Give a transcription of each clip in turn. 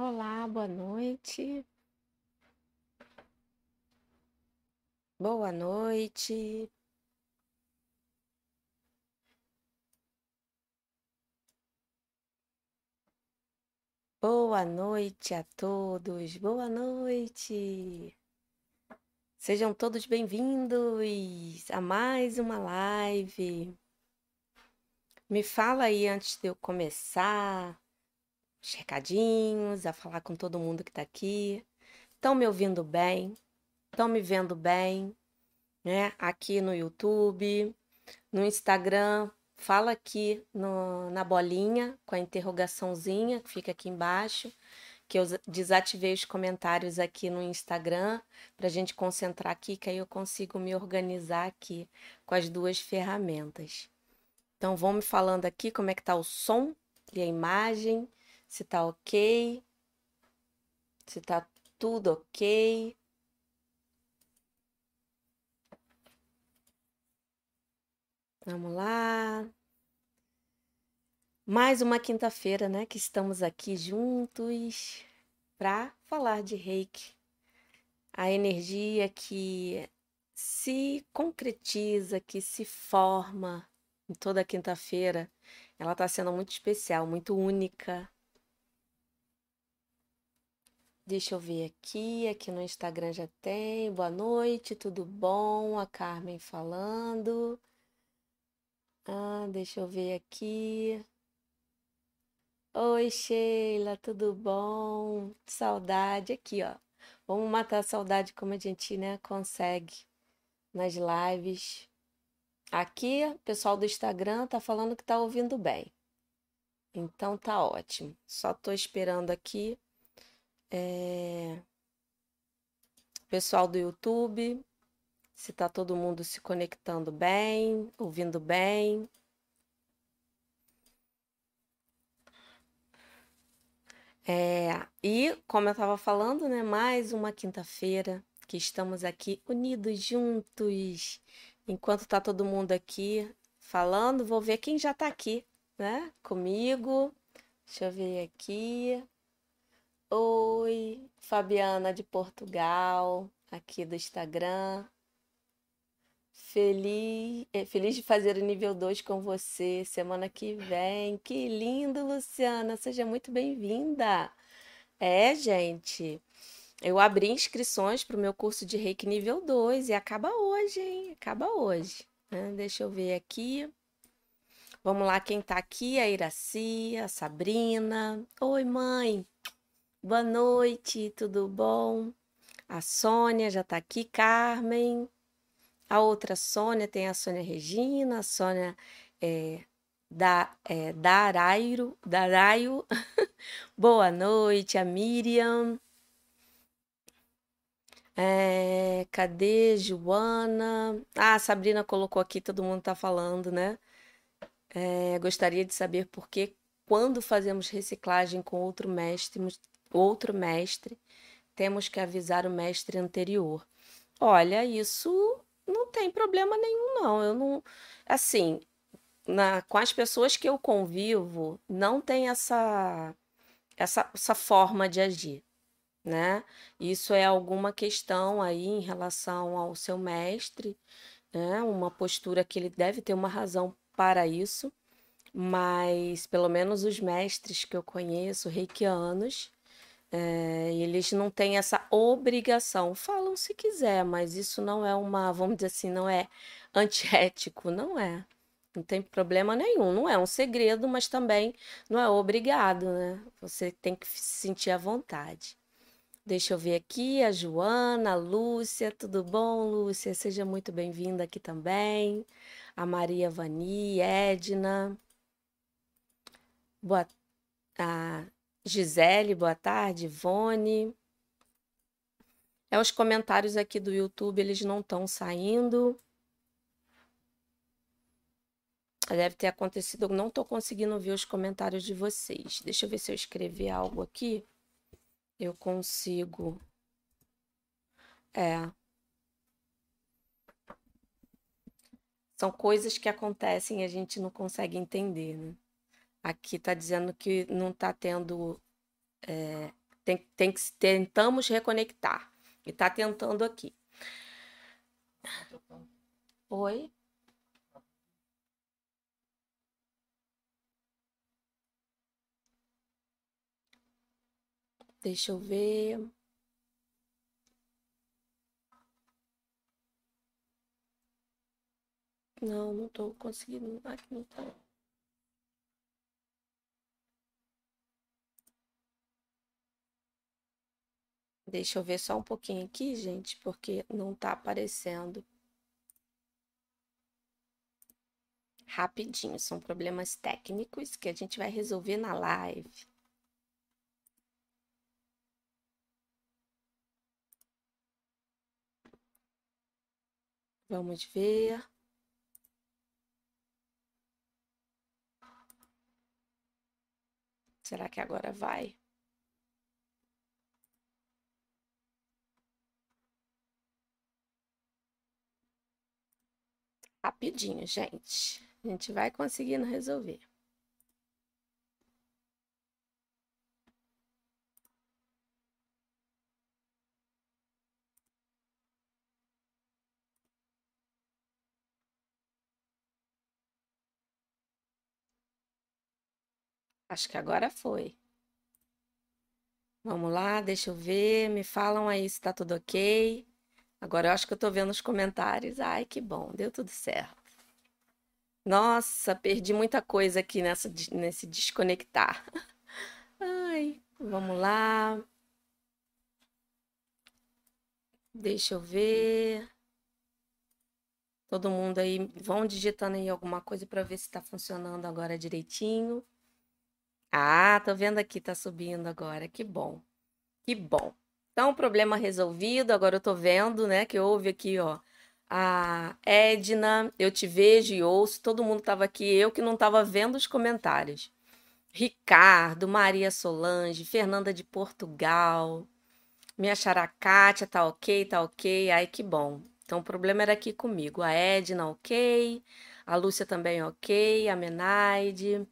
Olá, boa noite. Boa noite. Boa noite a todos. Boa noite. Sejam todos bem-vindos a mais uma live. Me fala aí antes de eu começar os recadinhos, a falar com todo mundo que está aqui. Estão me ouvindo bem? Estão me vendo bem? Né? Aqui no YouTube, no Instagram, fala aqui no, na bolinha com a interrogaçãozinha que fica aqui embaixo, que eu desativei os comentários aqui no Instagram para a gente concentrar aqui, que aí eu consigo me organizar aqui com as duas ferramentas. Então, vão me falando aqui como é que tá o som e a imagem se tá ok, se tá tudo ok. Vamos lá. Mais uma quinta-feira, né, que estamos aqui juntos para falar de Reiki. A energia que se concretiza, que se forma em toda quinta-feira, ela está sendo muito especial, muito única, Deixa eu ver aqui, aqui no Instagram já tem. Boa noite, tudo bom? A Carmen falando. Ah, deixa eu ver aqui. Oi, Sheila, tudo bom? Saudade aqui, ó. Vamos matar a saudade como a gente, né, consegue nas lives. Aqui, o pessoal do Instagram tá falando que tá ouvindo bem. Então tá ótimo. Só tô esperando aqui é... Pessoal do YouTube, se tá todo mundo se conectando bem, ouvindo bem. É, e, como eu estava falando, né, mais uma quinta-feira que estamos aqui unidos juntos. Enquanto tá todo mundo aqui falando, vou ver quem já tá aqui, né, comigo. Deixa eu ver aqui. Oi, Fabiana de Portugal, aqui do Instagram. Feliz, eh, feliz de fazer o nível 2 com você semana que vem. Que lindo, Luciana. Seja muito bem-vinda. É, gente. Eu abri inscrições para o meu curso de Reiki nível 2 e acaba hoje, hein? Acaba hoje. né? Deixa eu ver aqui. Vamos lá, quem tá aqui? A Iraci, a Sabrina. Oi, mãe. Boa noite, tudo bom? A Sônia já está aqui, Carmen. A outra Sônia tem a Sônia Regina, a Sônia é, da, é, Darairo, Daraio. Boa noite, a Miriam. É, cadê Joana? Ah, a Sabrina colocou aqui, todo mundo está falando, né? É, gostaria de saber por que, quando fazemos reciclagem com outro mestre, outro mestre, temos que avisar o mestre anterior. Olha, isso não tem problema nenhum, não. Eu não. Assim, na, com as pessoas que eu convivo, não tem essa, essa, essa forma de agir, né? Isso é alguma questão aí em relação ao seu mestre, né? Uma postura que ele deve ter uma razão para isso, mas pelo menos os mestres que eu conheço, reikianos, é, eles não têm essa obrigação. Falam se quiser, mas isso não é uma, vamos dizer assim, não é antiético, não é. Não tem problema nenhum. Não é um segredo, mas também não é obrigado, né? Você tem que se sentir à vontade. Deixa eu ver aqui a Joana, a Lúcia, tudo bom, Lúcia? Seja muito bem-vinda aqui também. A Maria Vani, Edna. Boa, a Gisele, boa tarde. Ivone. É, os comentários aqui do YouTube, eles não estão saindo. Deve ter acontecido, eu não estou conseguindo ver os comentários de vocês. Deixa eu ver se eu escrever algo aqui. Eu consigo. É. São coisas que acontecem e a gente não consegue entender, né? Aqui está dizendo que não está tendo é, Tem, tem que tentamos reconectar. E tá tentando aqui. Oi? Deixa eu ver. Não, não tô conseguindo. Aqui não tá. Deixa eu ver só um pouquinho aqui, gente, porque não tá aparecendo. Rapidinho, são problemas técnicos que a gente vai resolver na live. Vamos ver. Será que agora vai? Rapidinho, gente. A gente vai conseguindo resolver. Acho que agora foi. Vamos lá, deixa eu ver. Me falam aí se tá tudo ok. Agora eu acho que eu tô vendo os comentários. Ai, que bom, deu tudo certo. Nossa, perdi muita coisa aqui nessa, nesse desconectar. Ai, vamos lá. Deixa eu ver. Todo mundo aí, vão digitando aí alguma coisa para ver se está funcionando agora direitinho. Ah, tô vendo aqui, tá subindo agora. Que bom. Que bom. Então, problema resolvido. Agora eu tô vendo, né, que houve aqui, ó, a Edna, eu te vejo e ouço. Todo mundo tava aqui, eu que não tava vendo os comentários. Ricardo, Maria Solange, Fernanda de Portugal. Minha Kátia, tá ok, tá ok. Ai, que bom. Então, o problema era aqui comigo. A Edna, ok. A Lúcia também, ok. A Menaide.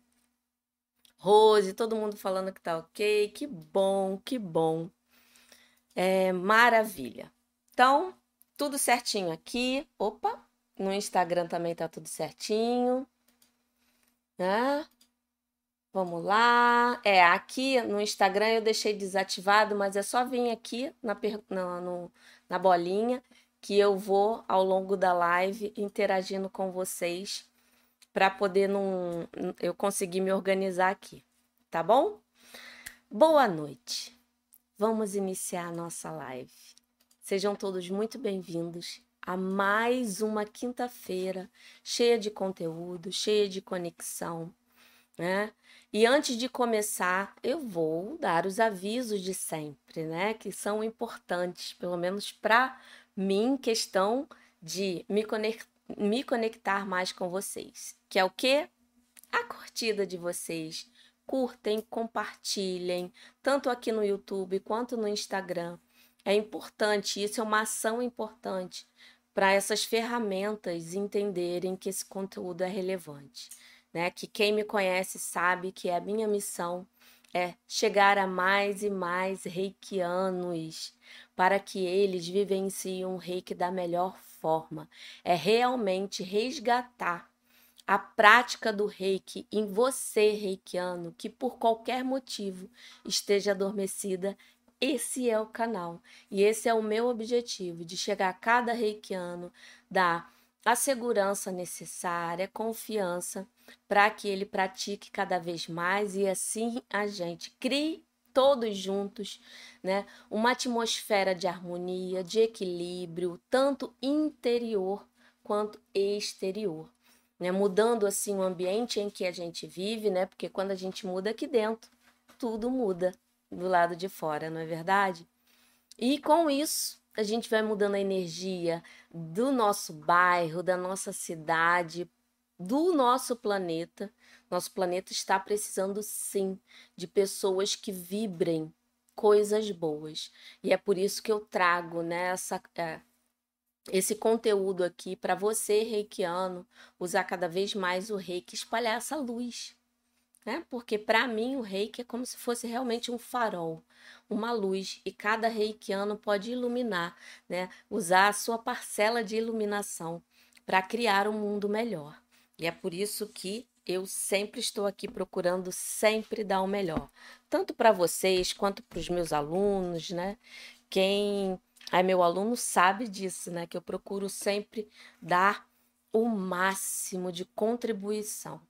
Rose, todo mundo falando que tá ok. Que bom, que bom. É maravilha. Então, tudo certinho aqui. Opa, no Instagram também tá tudo certinho. Né? Vamos lá. É, aqui no Instagram eu deixei desativado, mas é só vir aqui na, na, no, na bolinha que eu vou ao longo da live interagindo com vocês para poder não, eu conseguir me organizar aqui, tá bom? Boa noite. Vamos iniciar a nossa live. Sejam todos muito bem-vindos a mais uma quinta-feira cheia de conteúdo, cheia de conexão, né? E antes de começar, eu vou dar os avisos de sempre, né? Que são importantes, pelo menos para mim, questão de me, conectar, me conectar mais com vocês. Que é o quê? A curtida de vocês, curtem, compartilhem, tanto aqui no YouTube quanto no Instagram. É importante, isso é uma ação importante para essas ferramentas entenderem que esse conteúdo é relevante. Né? Que quem me conhece sabe que a minha missão é chegar a mais e mais reikianos para que eles vivenciem um reiki da melhor forma. É realmente resgatar a prática do reiki em você, reikiano, que por qualquer motivo esteja adormecida, esse é o canal. E esse é o meu objetivo, de chegar a cada reikiano, dar a segurança necessária, confiança, para que ele pratique cada vez mais e assim a gente crie todos juntos, né, uma atmosfera de harmonia, de equilíbrio, tanto interior quanto exterior né? Mudando assim o ambiente em que a gente vive, né? Porque quando a gente muda aqui dentro, tudo muda do lado de fora, não é verdade? E com isso, a gente vai mudando a energia do nosso bairro, da nossa cidade, do nosso planeta. Nosso planeta está precisando sim de pessoas que vibrem coisas boas. E é por isso que eu trago né, esse conteúdo aqui para você, reikiano, usar cada vez mais o reiki, espalhar essa luz. né? Porque para mim o reiki é como se fosse realmente um farol, uma luz, e cada reikiano pode iluminar, né? Usar a sua parcela de iluminação para criar um mundo melhor. E é por isso que eu sempre estou aqui procurando sempre dar o melhor, tanto para vocês quanto para os meus alunos, né? Quem é meu aluno sabe disso, né? Que eu procuro sempre dar o máximo de contribuição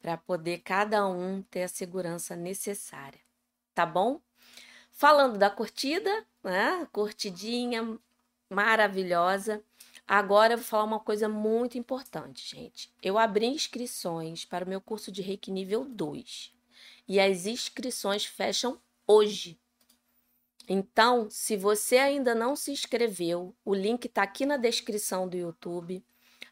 para poder cada um ter a segurança necessária, tá bom? Falando da curtida, né? Curtidinha maravilhosa. Agora eu vou falar uma coisa muito importante, gente. Eu abri inscrições para o meu curso de Reiki nível 2 e as inscrições fecham hoje. Então, se você ainda não se inscreveu, o link está aqui na descrição do YouTube,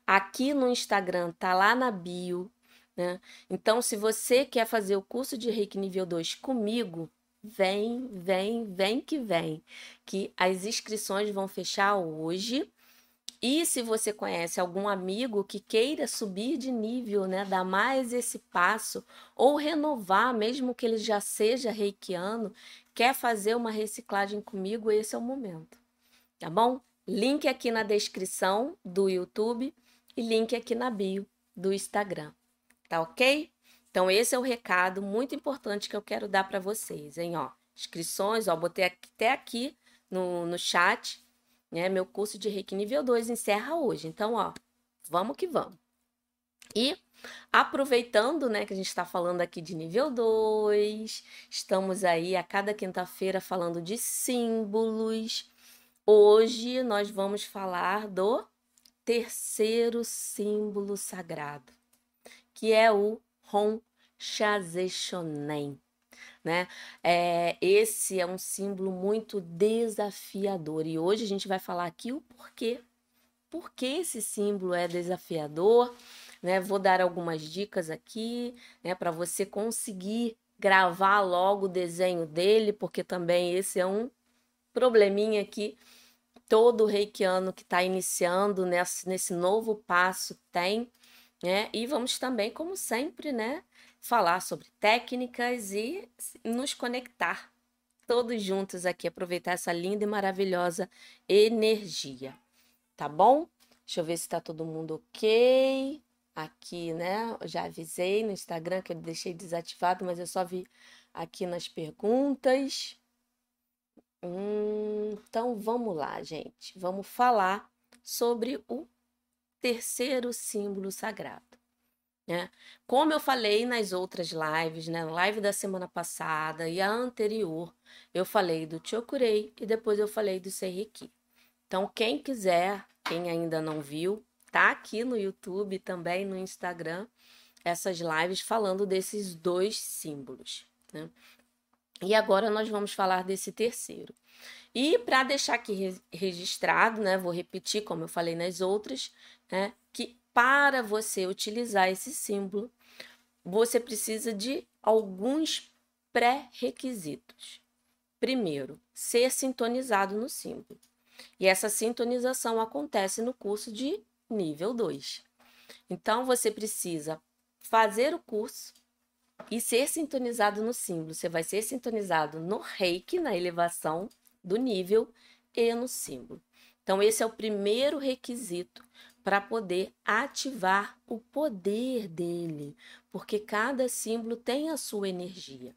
aqui no Instagram, tá lá na bio, né? Então, se você quer fazer o curso de Reiki nível 2 comigo, vem, vem, vem que vem, que as inscrições vão fechar hoje. E se você conhece algum amigo que queira subir de nível, né, dar mais esse passo ou renovar, mesmo que ele já seja reikiano, quer fazer uma reciclagem comigo, esse é o momento. Tá bom? Link aqui na descrição do YouTube e link aqui na bio do Instagram. Tá ok? Então, esse é o recado muito importante que eu quero dar para vocês, hein? Ó, inscrições, ó, botei até aqui no, no chat, né? Meu curso de Reiki nível 2 encerra hoje. Então, ó, vamos que vamos. E aproveitando, né, que a gente está falando aqui de nível 2, estamos aí a cada quinta-feira falando de símbolos. Hoje nós vamos falar do terceiro símbolo sagrado, que é o Hon Shazeshonen. Né? É, esse é um símbolo muito desafiador e hoje a gente vai falar aqui o porquê. Por que esse símbolo é desafiador? Né? Vou dar algumas dicas aqui né, para você conseguir gravar logo o desenho dele, porque também esse é um probleminha que todo reikiano que está iniciando nesse, nesse novo passo tem né? E vamos também, como sempre, né, falar sobre técnicas e nos conectar todos juntos aqui, aproveitar essa linda e maravilhosa energia. Tá bom? Deixa eu ver se tá todo mundo ok. Aqui, né? já avisei no Instagram que eu deixei desativado, mas eu só vi aqui nas perguntas. Hum, então vamos lá, gente. Vamos falar sobre o terceiro símbolo sagrado. Né? Como eu falei nas outras lives, né? live da semana passada e a anterior, eu falei do Chokurei e depois eu falei do Seiriki. Então, quem quiser, quem ainda não viu, tá aqui no YouTube também no Instagram essas lives falando desses dois símbolos. Né? E agora nós vamos falar desse terceiro. E para deixar aqui registrado, né, vou repetir como eu falei nas outras, né, que para você utilizar esse símbolo, você precisa de alguns pré-requisitos. Primeiro, ser sintonizado no símbolo. E essa sintonização acontece no curso de nível 2. Então, você precisa fazer o curso e ser sintonizado no símbolo. Você vai ser sintonizado no reiki, na elevação do nível, e no símbolo. Então, esse é o primeiro requisito para poder ativar o poder dele, porque cada símbolo tem a sua energia.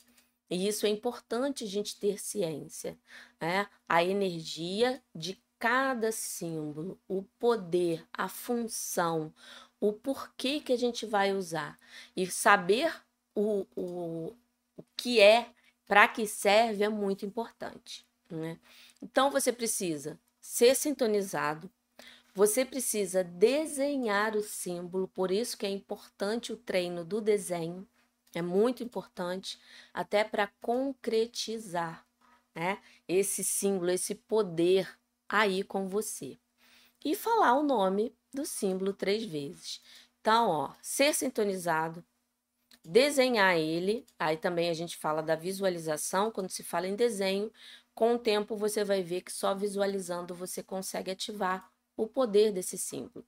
E isso é importante a gente ter ciência, né? A energia de cada símbolo, o poder, a função, o porquê que a gente vai usar e saber o, o, o que é, para que serve, é muito importante. Né? Então você precisa ser sintonizado, você precisa desenhar o símbolo, por isso que é importante o treino do desenho, é muito importante, até para concretizar né, esse símbolo, esse poder aí com você. E falar o nome do símbolo três vezes. Então, ó, ser sintonizado, desenhar ele, aí também a gente fala da visualização, quando se fala em desenho, com o tempo você vai ver que só visualizando você consegue ativar o poder desse símbolo.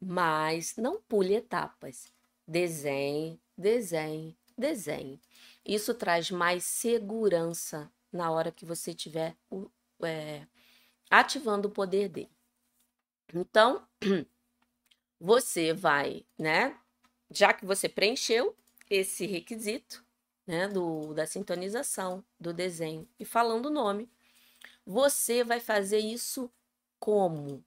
Mas não pule etapas. Desenhe, desenhe, desenhe. Isso traz mais segurança na hora que você estiver é, ativando o poder dele. Então, você vai, né? Já que você preencheu esse requisito, né, do, da sintonização, do desenho e falando o nome, você vai fazer isso como?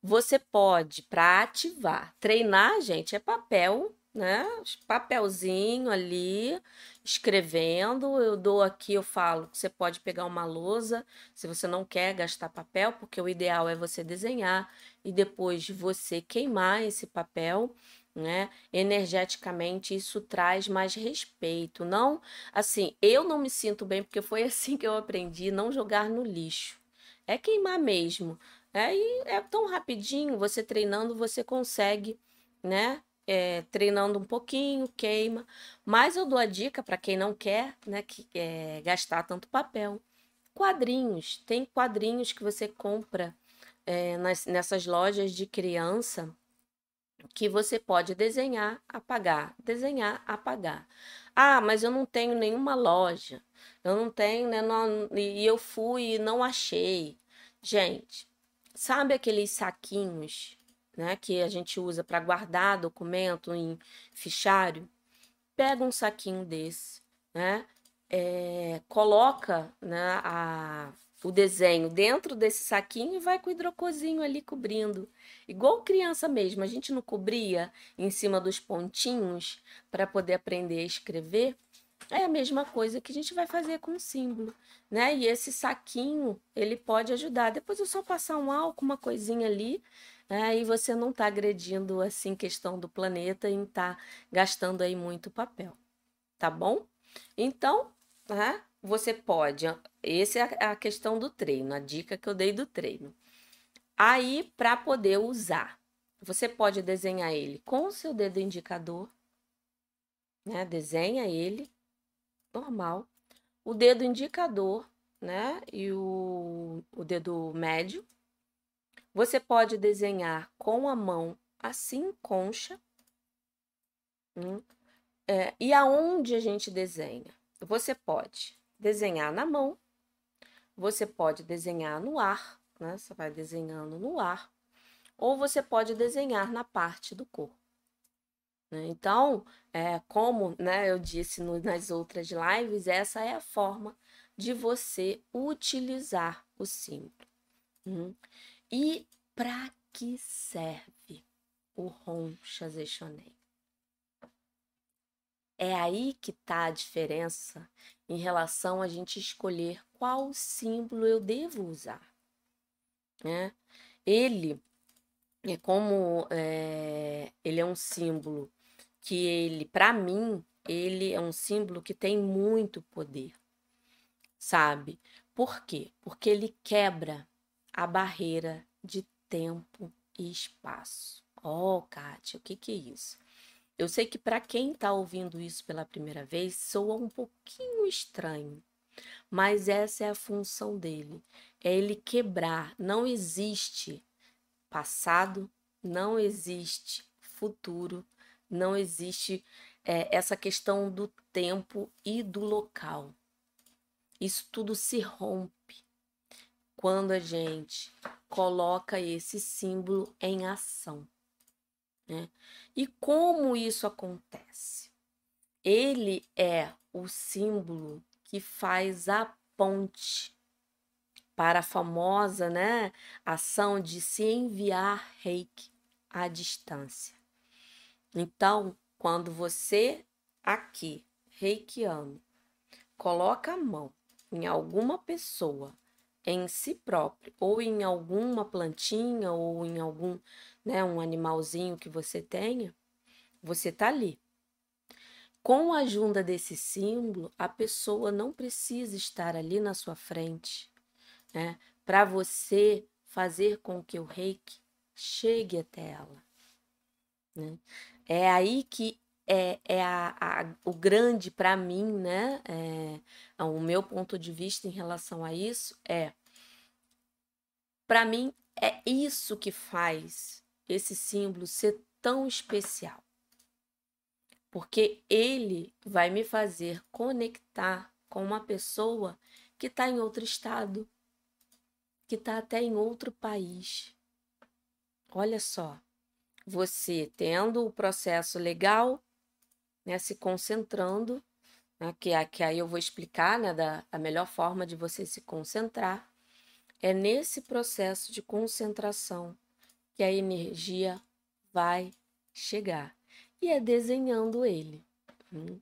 Você pode, para ativar, treinar, gente, é papel né? Papelzinho ali, escrevendo. Eu dou aqui, eu falo que você pode pegar uma lousa, se você não quer gastar papel, porque o ideal é você desenhar e depois você queimar esse papel. Né? Energeticamente isso traz mais respeito. Não, assim, eu não me sinto bem porque foi assim que eu aprendi, não jogar no lixo. É queimar mesmo. É, e é tão rapidinho, você treinando, você consegue, né? É, treinando um pouquinho, queima. Mas eu dou a dica para quem não quer né, que, é, gastar tanto papel. Quadrinhos. Tem quadrinhos que você compra é, nas, nessas lojas de criança que você pode desenhar, apagar, desenhar, apagar. Ah, mas eu não tenho nenhuma loja. Eu não tenho, né? Não, e eu fui e não achei. Gente, sabe aqueles saquinhos né, que a gente usa para guardar documento em fichário, pega um saquinho desse, né, é, coloca né, a, o desenho dentro desse saquinho e vai com o hidrocozinho ali cobrindo. Igual criança mesmo, a gente não cobria em cima dos pontinhos para poder aprender a escrever. É a mesma coisa que a gente vai fazer com o símbolo, né? E esse saquinho, ele pode ajudar. Depois eu só passar um álcool, uma coisinha ali, é, e você não está agredindo assim questão do planeta e está gastando aí muito papel, tá bom? Então, né, você pode, essa é a questão do treino, a dica que eu dei do treino. Aí, para poder usar, você pode desenhar ele com o seu dedo indicador, né? Desenha ele normal. O dedo indicador, né? E o, o dedo médio você pode desenhar com a mão assim, concha. Hum, é, e aonde a gente desenha? Você pode desenhar na mão, você pode desenhar no ar, né? Você vai desenhando no ar, ou você pode desenhar na parte do corpo. Né? Então, é, como né, eu disse no, nas outras lives, essa é a forma de você utilizar o símbolo. Hum. E para que serve o Ron Chazechonei? É aí que está a diferença em relação a gente escolher qual símbolo eu devo usar. Né? Ele é como é, ele é um símbolo que ele, para mim, ele é um símbolo que tem muito poder, sabe? Por quê? Porque ele quebra a barreira de tempo e espaço. Oh, Kátia, o que, que é isso? Eu sei que para quem está ouvindo isso pela primeira vez, soa um pouquinho estranho, mas essa é a função dele. É ele quebrar. Não existe passado, não existe futuro, não existe é, essa questão do tempo e do local. Isso tudo se rompe quando a gente coloca esse símbolo em ação. Né? E como isso acontece? Ele é o símbolo que faz a ponte para a famosa né, ação de se enviar reiki à distância. Então, quando você aqui, reikiano, coloca a mão em alguma pessoa em si próprio, ou em alguma plantinha, ou em algum, né, um animalzinho que você tenha, você tá ali. Com a ajuda desse símbolo, a pessoa não precisa estar ali na sua frente, né, para você fazer com que o reiki chegue até ela. Né? É aí que é, é a, a, o grande para mim, né? É, o meu ponto de vista em relação a isso é para mim é isso que faz esse símbolo ser tão especial. porque ele vai me fazer conectar com uma pessoa que está em outro estado, que está até em outro país. Olha só, você tendo o processo legal, né, se concentrando, né, que, que aí eu vou explicar né, da, a melhor forma de você se concentrar, é nesse processo de concentração que a energia vai chegar. E é desenhando ele. Hum.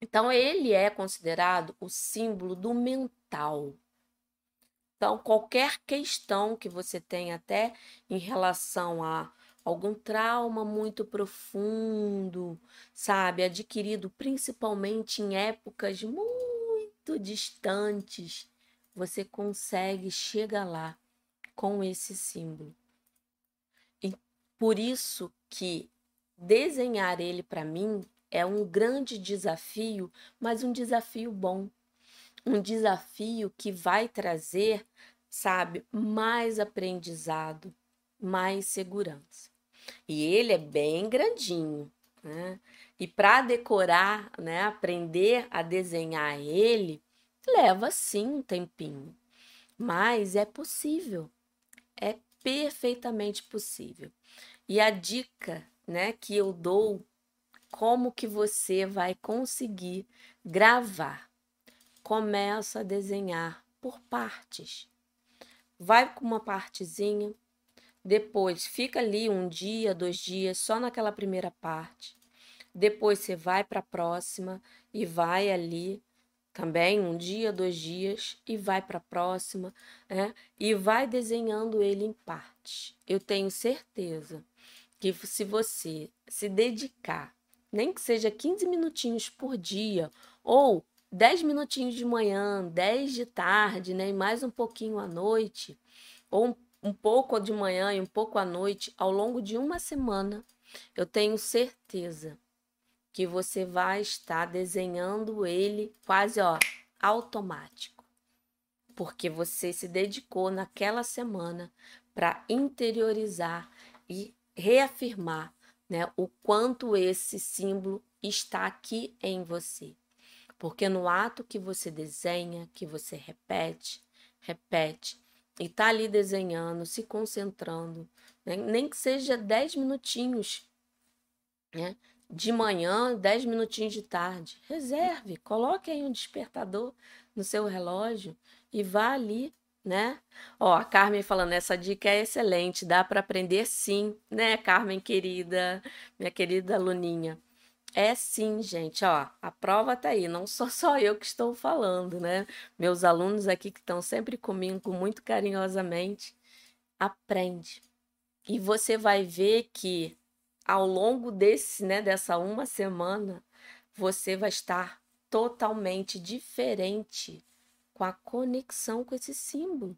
Então, ele é considerado o símbolo do mental. Então, qualquer questão que você tenha, até em relação a algum trauma muito profundo, sabe, adquirido principalmente em épocas muito distantes, você consegue chegar lá com esse símbolo. E por isso que desenhar ele para mim é um grande desafio, mas um desafio bom. Um desafio que vai trazer, sabe, mais aprendizado, mais segurança. E ele é bem grandinho, né? E para decorar, né, aprender a desenhar ele, leva sim um tempinho. Mas é possível. É perfeitamente possível. E a dica, né, que eu dou como que você vai conseguir gravar. Começa a desenhar por partes. Vai com uma partezinha, depois fica ali um dia, dois dias, só naquela primeira parte. Depois você vai para a próxima e vai ali também um dia, dois dias e vai para a próxima, né? E vai desenhando ele em partes. Eu tenho certeza que se você se dedicar nem que seja 15 minutinhos por dia, ou 10 minutinhos de manhã, 10 de tarde, né, e mais um pouquinho à noite, ou um, pouco de manhã e um pouco à noite, ao longo de uma semana, eu tenho certeza que você vai estar desenhando ele quase ó, automático. Porque você se dedicou naquela semana para interiorizar e reafirmar né, o quanto esse símbolo está aqui em você. Porque no ato que você desenha, que você repete, repete, e está ali desenhando, se concentrando, né, nem que seja 10 minutinhos, né, de manhã, 10 minutinhos de tarde, reserve, coloque aí um despertador no seu relógio e vá ali né? Ó, a Carmen falando, essa dica é excelente, dá para aprender sim, né, Carmen querida, minha querida aluninha. É sim, gente, ó, a prova tá aí, não sou só eu que estou falando, né? Meus alunos aqui que estão sempre comigo muito carinhosamente, aprende. E você vai ver que ao longo desse, né, dessa uma semana, você vai estar totalmente diferente com a conexão com esse símbolo.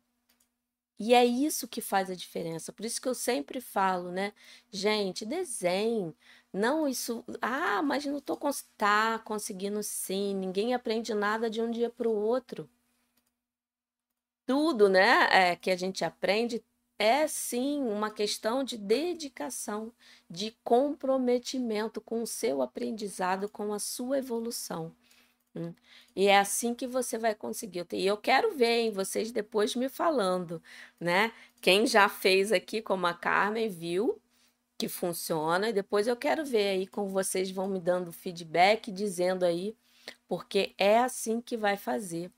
E é isso que faz a diferença. Por isso que eu sempre falo, né? Gente, desenhe. Não isso. Ah, mas não estou cons tá conseguindo sim. Ninguém aprende nada de um dia para o outro. Tudo, né? É, que a gente aprende é sim uma questão de dedicação, de comprometimento com o seu aprendizado, com a sua evolução. Hum. E é assim que você vai conseguir. E eu quero ver hein, vocês depois me falando, né? Quem já fez aqui, como a Carmen, viu que funciona. E depois eu quero ver aí como vocês vão me dando feedback, dizendo aí, porque é assim que vai fazer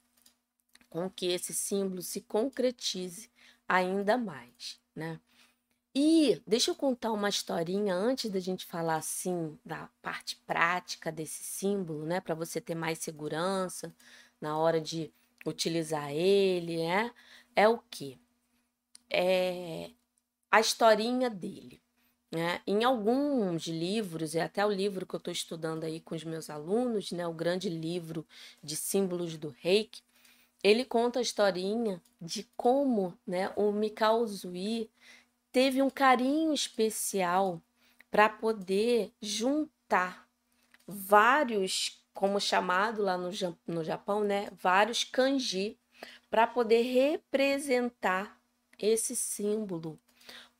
com que esse símbolo se concretize ainda mais, né? E deixa eu contar uma historinha antes da gente falar assim da parte prática desse símbolo, né, para você ter mais segurança na hora de utilizar ele, né? É o que? É a historinha dele. Né? Em alguns livros, e até o livro que eu estou estudando aí com os meus alunos, né, o grande livro de símbolos do reiki, ele conta a historinha de como né, o Mikao Zui teve um carinho especial para poder juntar vários, como chamado lá no, no Japão, né, vários kanji para poder representar esse símbolo.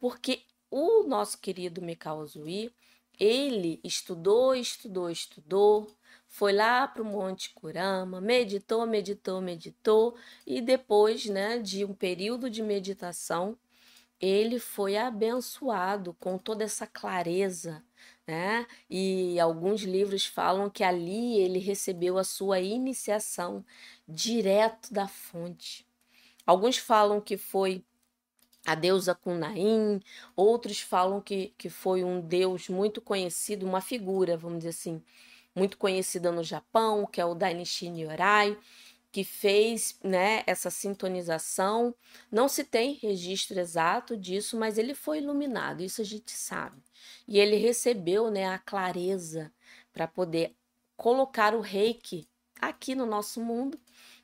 Porque o nosso querido Mikao Zui, ele estudou, estudou, estudou, foi lá para o Monte Kurama, meditou, meditou, meditou, e depois né, de um período de meditação, ele foi abençoado com toda essa clareza, né? E alguns livros falam que ali ele recebeu a sua iniciação direto da fonte. Alguns falam que foi a deusa Kunain, outros falam que, que foi um deus muito conhecido, uma figura, vamos dizer assim, muito conhecida no Japão, que é o Dainichi Nyorai, que fez né, essa sintonização. Não se tem registro exato disso, mas ele foi iluminado, isso a gente sabe. E ele recebeu né, a clareza para poder colocar o reiki aqui no nosso mundo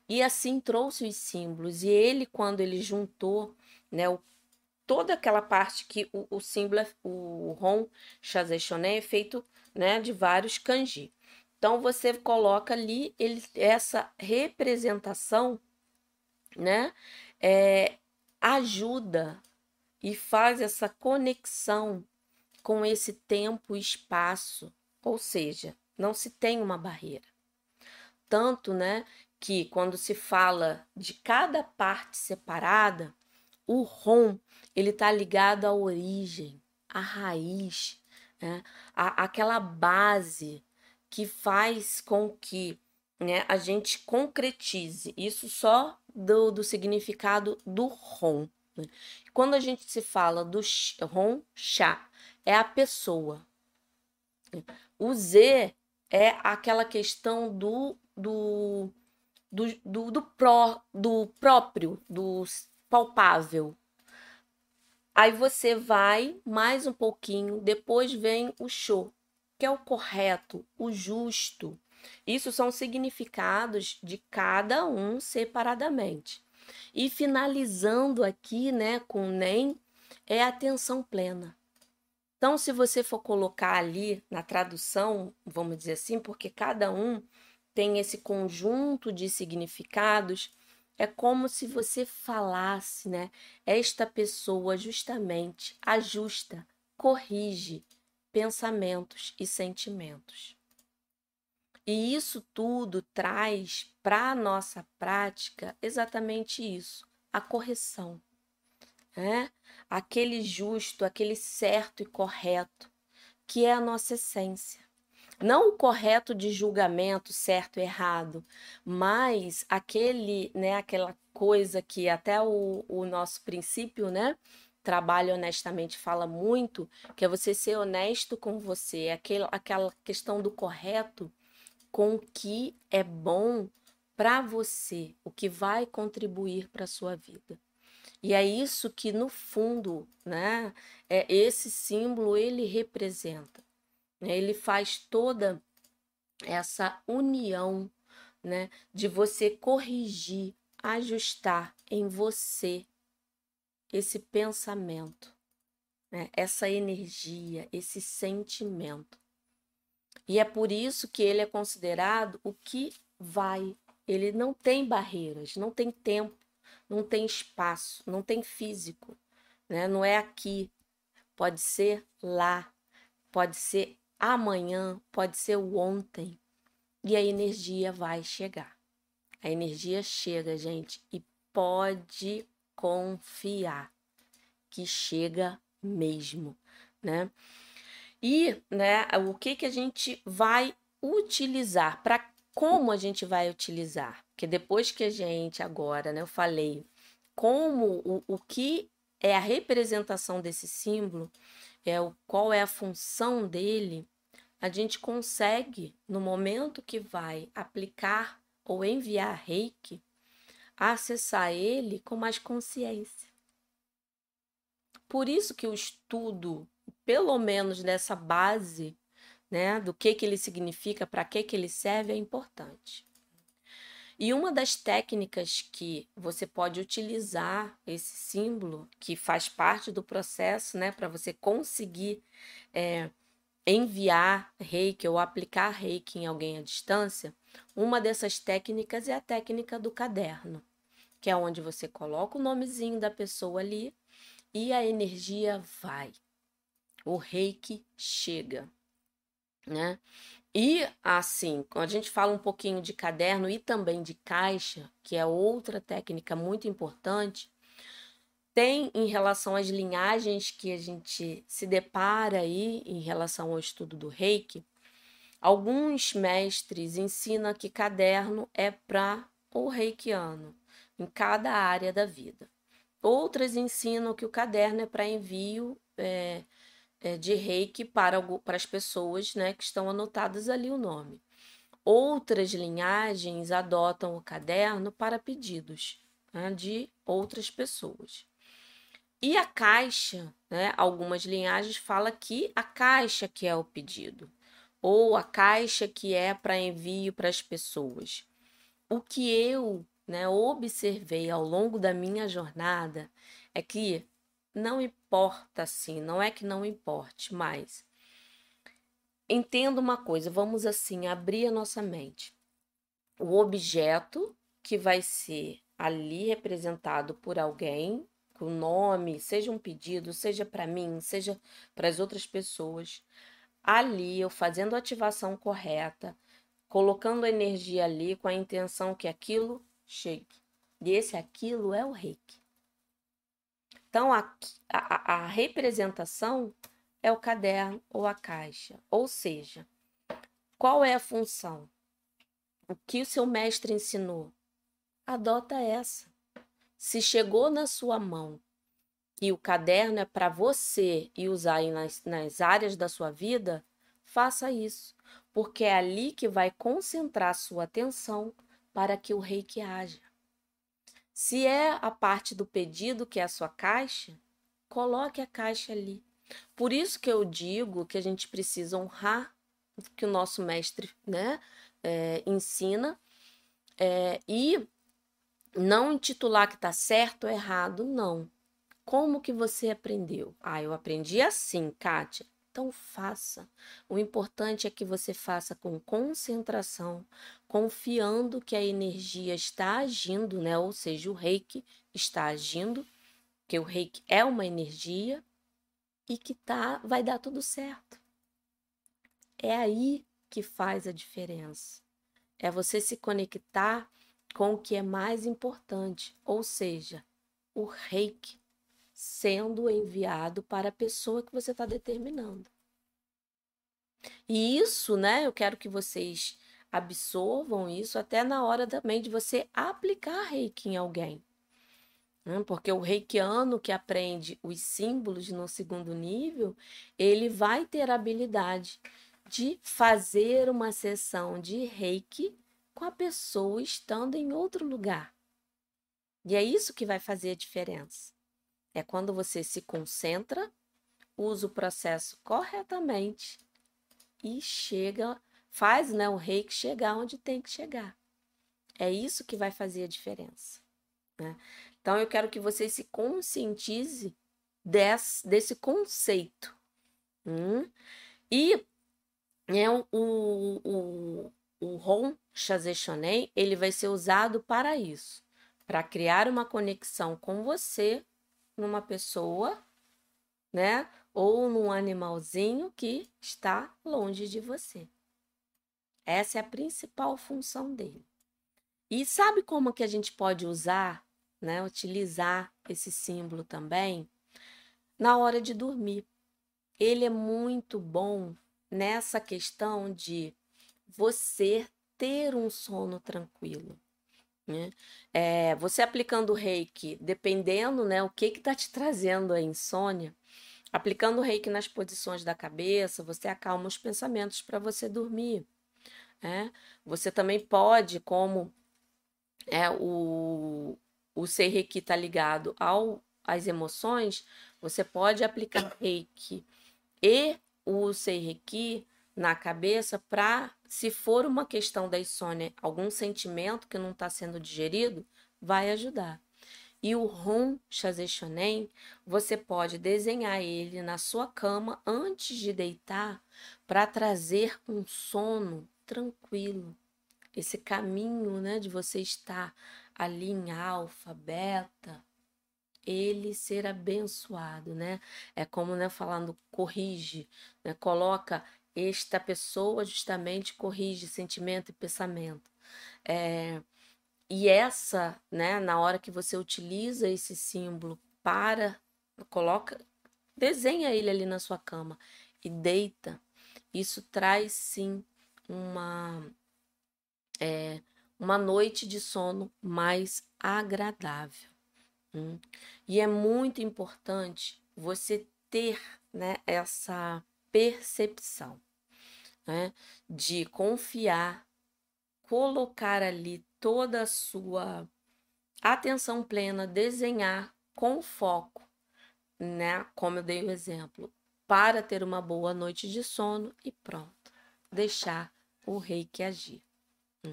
e assim trouxe os símbolos. E ele, quando ele juntou né, o toda aquela parte que o, o símbolo, é, o Ron Shazeshonen é feito né, de vários kanji. Então você coloca ali ele, essa representação, né, é, ajuda e faz essa conexão com esse tempo e espaço, ou seja, não se tem uma barreira. Tanto, né, que quando se fala de cada parte separada, o ROM ele está ligado à origem, à raiz, né? à, àquela base que faz com que né, a gente concretize isso só do, do significado do ROM. Né? Quando a gente se fala do ROM, chá, é a pessoa. O Z é aquela questão do, do, do, do, do, pró, do próprio, do palpável. Aí você vai mais um pouquinho, depois vem o show, que é o correto, o justo. Isso são significados de cada um separadamente. E finalizando aqui, né, com nem é atenção plena. Então, se você for colocar ali na tradução, vamos dizer assim, porque cada um tem esse conjunto de significados, é como se você falasse, né? Esta pessoa justamente ajusta, corrige pensamentos e sentimentos. E isso tudo traz para a nossa prática exatamente isso, a correção. Né? Aquele justo, aquele certo e correto, que é a nossa essência. Não o correto de julgamento, certo e errado, mas aquele, né, aquela coisa que até o, o nosso princípio, né, trabalho honestamente fala muito, que é você ser honesto com você, aquele, aquela questão do correto com o que é bom para você, o que vai contribuir para a sua vida. E é isso que no fundo, né, é esse símbolo ele representa. Né? Ele faz toda essa união, né, de você corrigir, ajustar em você esse pensamento, né, essa energia, esse sentimento. E é por isso que ele é considerado o que vai. Ele não tem barreiras, não tem tempo, não tem espaço, não tem físico, né? Não é aqui, pode ser lá, pode ser amanhã, pode ser o ontem, e a energia vai chegar. A energia chega, gente, e pode confiar que chega mesmo, né? E, né, o que que a gente vai utilizar para como a gente vai utilizar? Porque depois que a gente agora, né, eu falei como o, o que é a representação desse símbolo, é o qual é a função dele, a gente consegue, no momento que vai aplicar ou enviar reiki, acessar ele com mais consciência. Por isso que o estudo, pelo menos nessa base, né, do que, que ele significa, para que, que ele serve, é importante. E uma das técnicas que você pode utilizar esse símbolo, que faz parte do processo, né, para você conseguir é, enviar reiki ou aplicar reiki em alguém à distância, uma dessas técnicas é a técnica do caderno, que é onde você coloca o nomezinho da pessoa ali e a energia vai. O reiki chega. né? E assim, quando a gente fala um pouquinho de caderno e também de caixa, que é outra técnica muito importante, tem em relação às linhagens que a gente se depara aí em relação ao estudo do reiki, alguns mestres ensinam que caderno é para o reikiano, em cada área da vida. Outras ensinam que o caderno é para envio é, é, de reiki para, para as pessoas né, que estão anotadas ali o nome. Outras linhagens adotam o caderno para pedidos né, de outras pessoas. E a caixa, né, algumas linhagens fala que a caixa que é o pedido, ou a caixa que é para envio para as pessoas. O que eu né, observei ao longo da minha jornada é que não importa assim, não é que não importe, mas entenda uma coisa, vamos assim abrir a nossa mente. O objeto que vai ser ali representado por alguém, com nome, seja um pedido, seja para mim, seja para as outras pessoas, ali eu fazendo a ativação correta, colocando energia ali com a intenção que aquilo chegue. E esse aquilo é o reiki. Então, a, a, a representação é o caderno ou a caixa. Ou seja, qual é a função? O que o seu mestre ensinou? Adota essa. Se chegou na sua mão e o caderno é para você e usar nas, nas áreas da sua vida, faça isso, porque é ali que vai concentrar sua atenção para que o reiki haja. Se é a parte do pedido que é a sua caixa, coloque a caixa ali. Por isso que eu digo que a gente precisa honrar o que o nosso mestre né, é, ensina é, e não intitular que está certo ou errado, não. Como que você aprendeu? Ah, eu aprendi assim, Kátia. Então faça. O importante é que você faça com concentração, confiando que a energia está agindo, né? Ou seja, o reiki está agindo, que o reiki é uma energia e que tá, vai dar tudo certo. É aí que faz a diferença. É você se conectar com o que é mais importante, ou seja, o reiki sendo enviado para a pessoa que você está determinando. E isso, né, eu quero que vocês absorvam isso até na hora também de você aplicar reiki em alguém. Né? Porque o reikiano que aprende os símbolos no segundo nível, ele vai ter a habilidade de fazer uma sessão de reiki com a pessoa estando em outro lugar. E é isso que vai fazer a diferença. É quando você se concentra, usa o processo corretamente e chega, faz né, o reiki chegar onde tem que chegar. É isso que vai fazer a diferença. Né? Então eu quero que você se conscientize desse, desse conceito. Hum? E é, o, o, o Ron Chazé ele vai ser usado para isso, para criar uma conexão com você numa pessoa, né? Ou num animalzinho que está longe de você. Essa é a principal função dele. E sabe como que a gente pode usar, né, utilizar esse símbolo também? Na hora de dormir. Ele é muito bom nessa questão de você ter um sono tranquilo. Né? É, você aplicando o reiki, dependendo né, o que está te trazendo a insônia, aplicando o reiki nas posições da cabeça, você acalma os pensamentos para você dormir. Né? Você também pode, como é, o, o ser reiki está ligado ao, às emoções, você pode aplicar reiki e o ser reiki na cabeça para, se for uma questão da insônia, algum sentimento que não está sendo digerido, vai ajudar. E o Ron Chazé-Shonen, você pode desenhar ele na sua cama antes de deitar para trazer um sono tranquilo. Esse caminho né, de você estar ali em alfa, beta, ele ser abençoado, né? É como né, falando, corrige, né, coloca esta pessoa justamente corrige sentimento e pensamento. É, e essa, né, na hora que você utiliza esse símbolo para, coloca, desenha ele ali na sua cama e deita, isso traz sim uma, é, uma noite de sono mais agradável. Hum? E é muito importante você ter né, essa percepção né, de confiar, colocar ali toda a sua atenção plena, desenhar com foco, né? Como eu dei o exemplo, para ter uma boa noite de sono e pronto, deixar o reiki agir. Hum.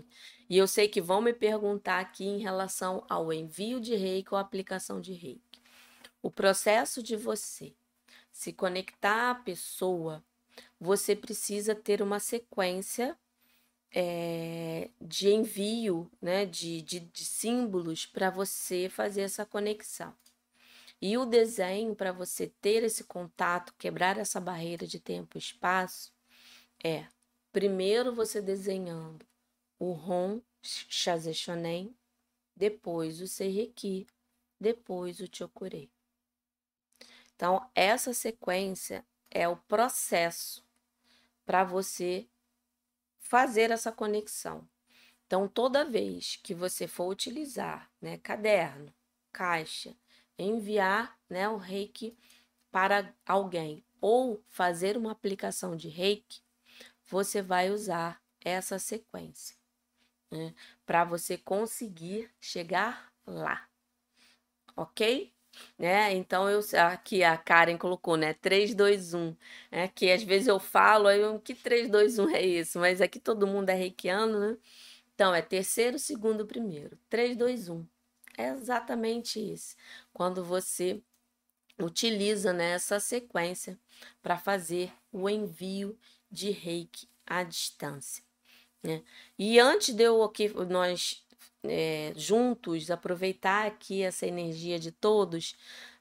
E eu sei que vão me perguntar aqui em relação ao envio de reiki ou aplicação de reiki. O processo de você se conectar à pessoa, você precisa ter uma sequência é, de envio né, de, de, de símbolos para você fazer essa conexão. E o desenho, para você ter esse contato, quebrar essa barreira de tempo e espaço, é primeiro você desenhando o Ron Shazeshonen, depois o Seireki, depois o Chokurei. Então, essa sequência é o processo para você fazer essa conexão. Então, toda vez que você for utilizar né, caderno, caixa, enviar né, o reiki para alguém ou fazer uma aplicação de reiki, você vai usar essa sequência né, para você conseguir chegar lá. Ok? Né? Então eu aqui a Karen colocou, né? 3 2 1, né? Que às vezes eu falo, aí eu, que 3 2 1 é isso? Mas aqui todo mundo é reikiano, né? Então é terceiro, segundo, primeiro. 3 2 1. É exatamente isso. Quando você utiliza né, sequência para fazer o envio de reiki à distância. Né? E antes de eu aqui, nós é, juntos, aproveitar aqui essa energia de todos,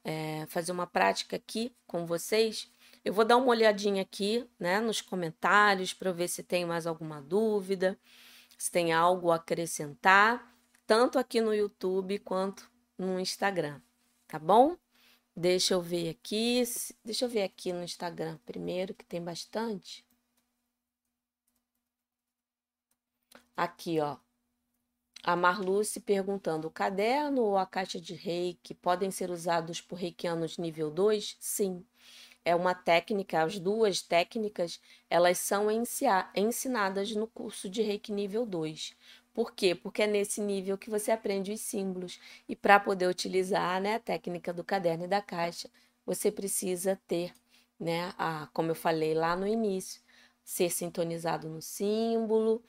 é, fazer uma prática aqui com vocês. Eu vou dar uma olhadinha aqui né, nos comentários para ver se tem mais alguma dúvida, se tem algo a acrescentar, tanto aqui no YouTube quanto no Instagram, tá bom? Deixa eu ver aqui, deixa eu ver aqui no Instagram primeiro, que tem bastante. Aqui, ó, a Marluce perguntando: o caderno ou a caixa de reiki podem ser usados por reikianos nível 2? Sim. É uma técnica, as duas técnicas, elas são ensinadas no curso de reiki nível 2. Por quê? Porque é nesse nível que você aprende os símbolos. E para poder utilizar né, a técnica do caderno e da caixa, você precisa ter, né, a, como eu falei lá no início, ser sintonizado no símbolo,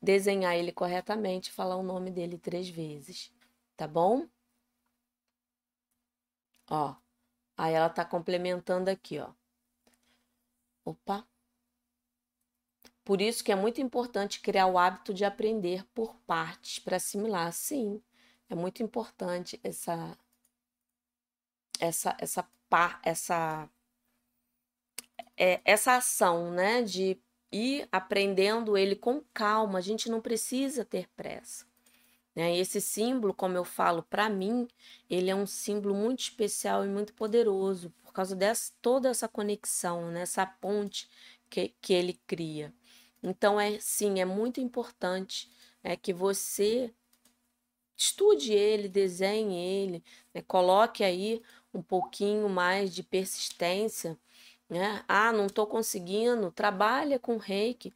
desenhar ele corretamente, falar o nome dele três vezes, tá bom? Ó, aí ela tá complementando aqui, ó. Opa. Por isso que é muito importante criar o hábito de aprender por partes para assimilar. Sim, é muito importante essa essa essa essa é, essa ação, né, de e aprendendo ele com calma. A gente não precisa ter pressa. Né? Esse símbolo, como eu falo, para mim, ele é um símbolo muito especial e muito poderoso por causa dessa toda essa conexão, né? ponte que, que ele cria. Então, é sim, é muito importante é, que você estude ele, desenhe ele, né? coloque aí um pouquinho mais de persistência né? Ah, não estou conseguindo, trabalha com reiki.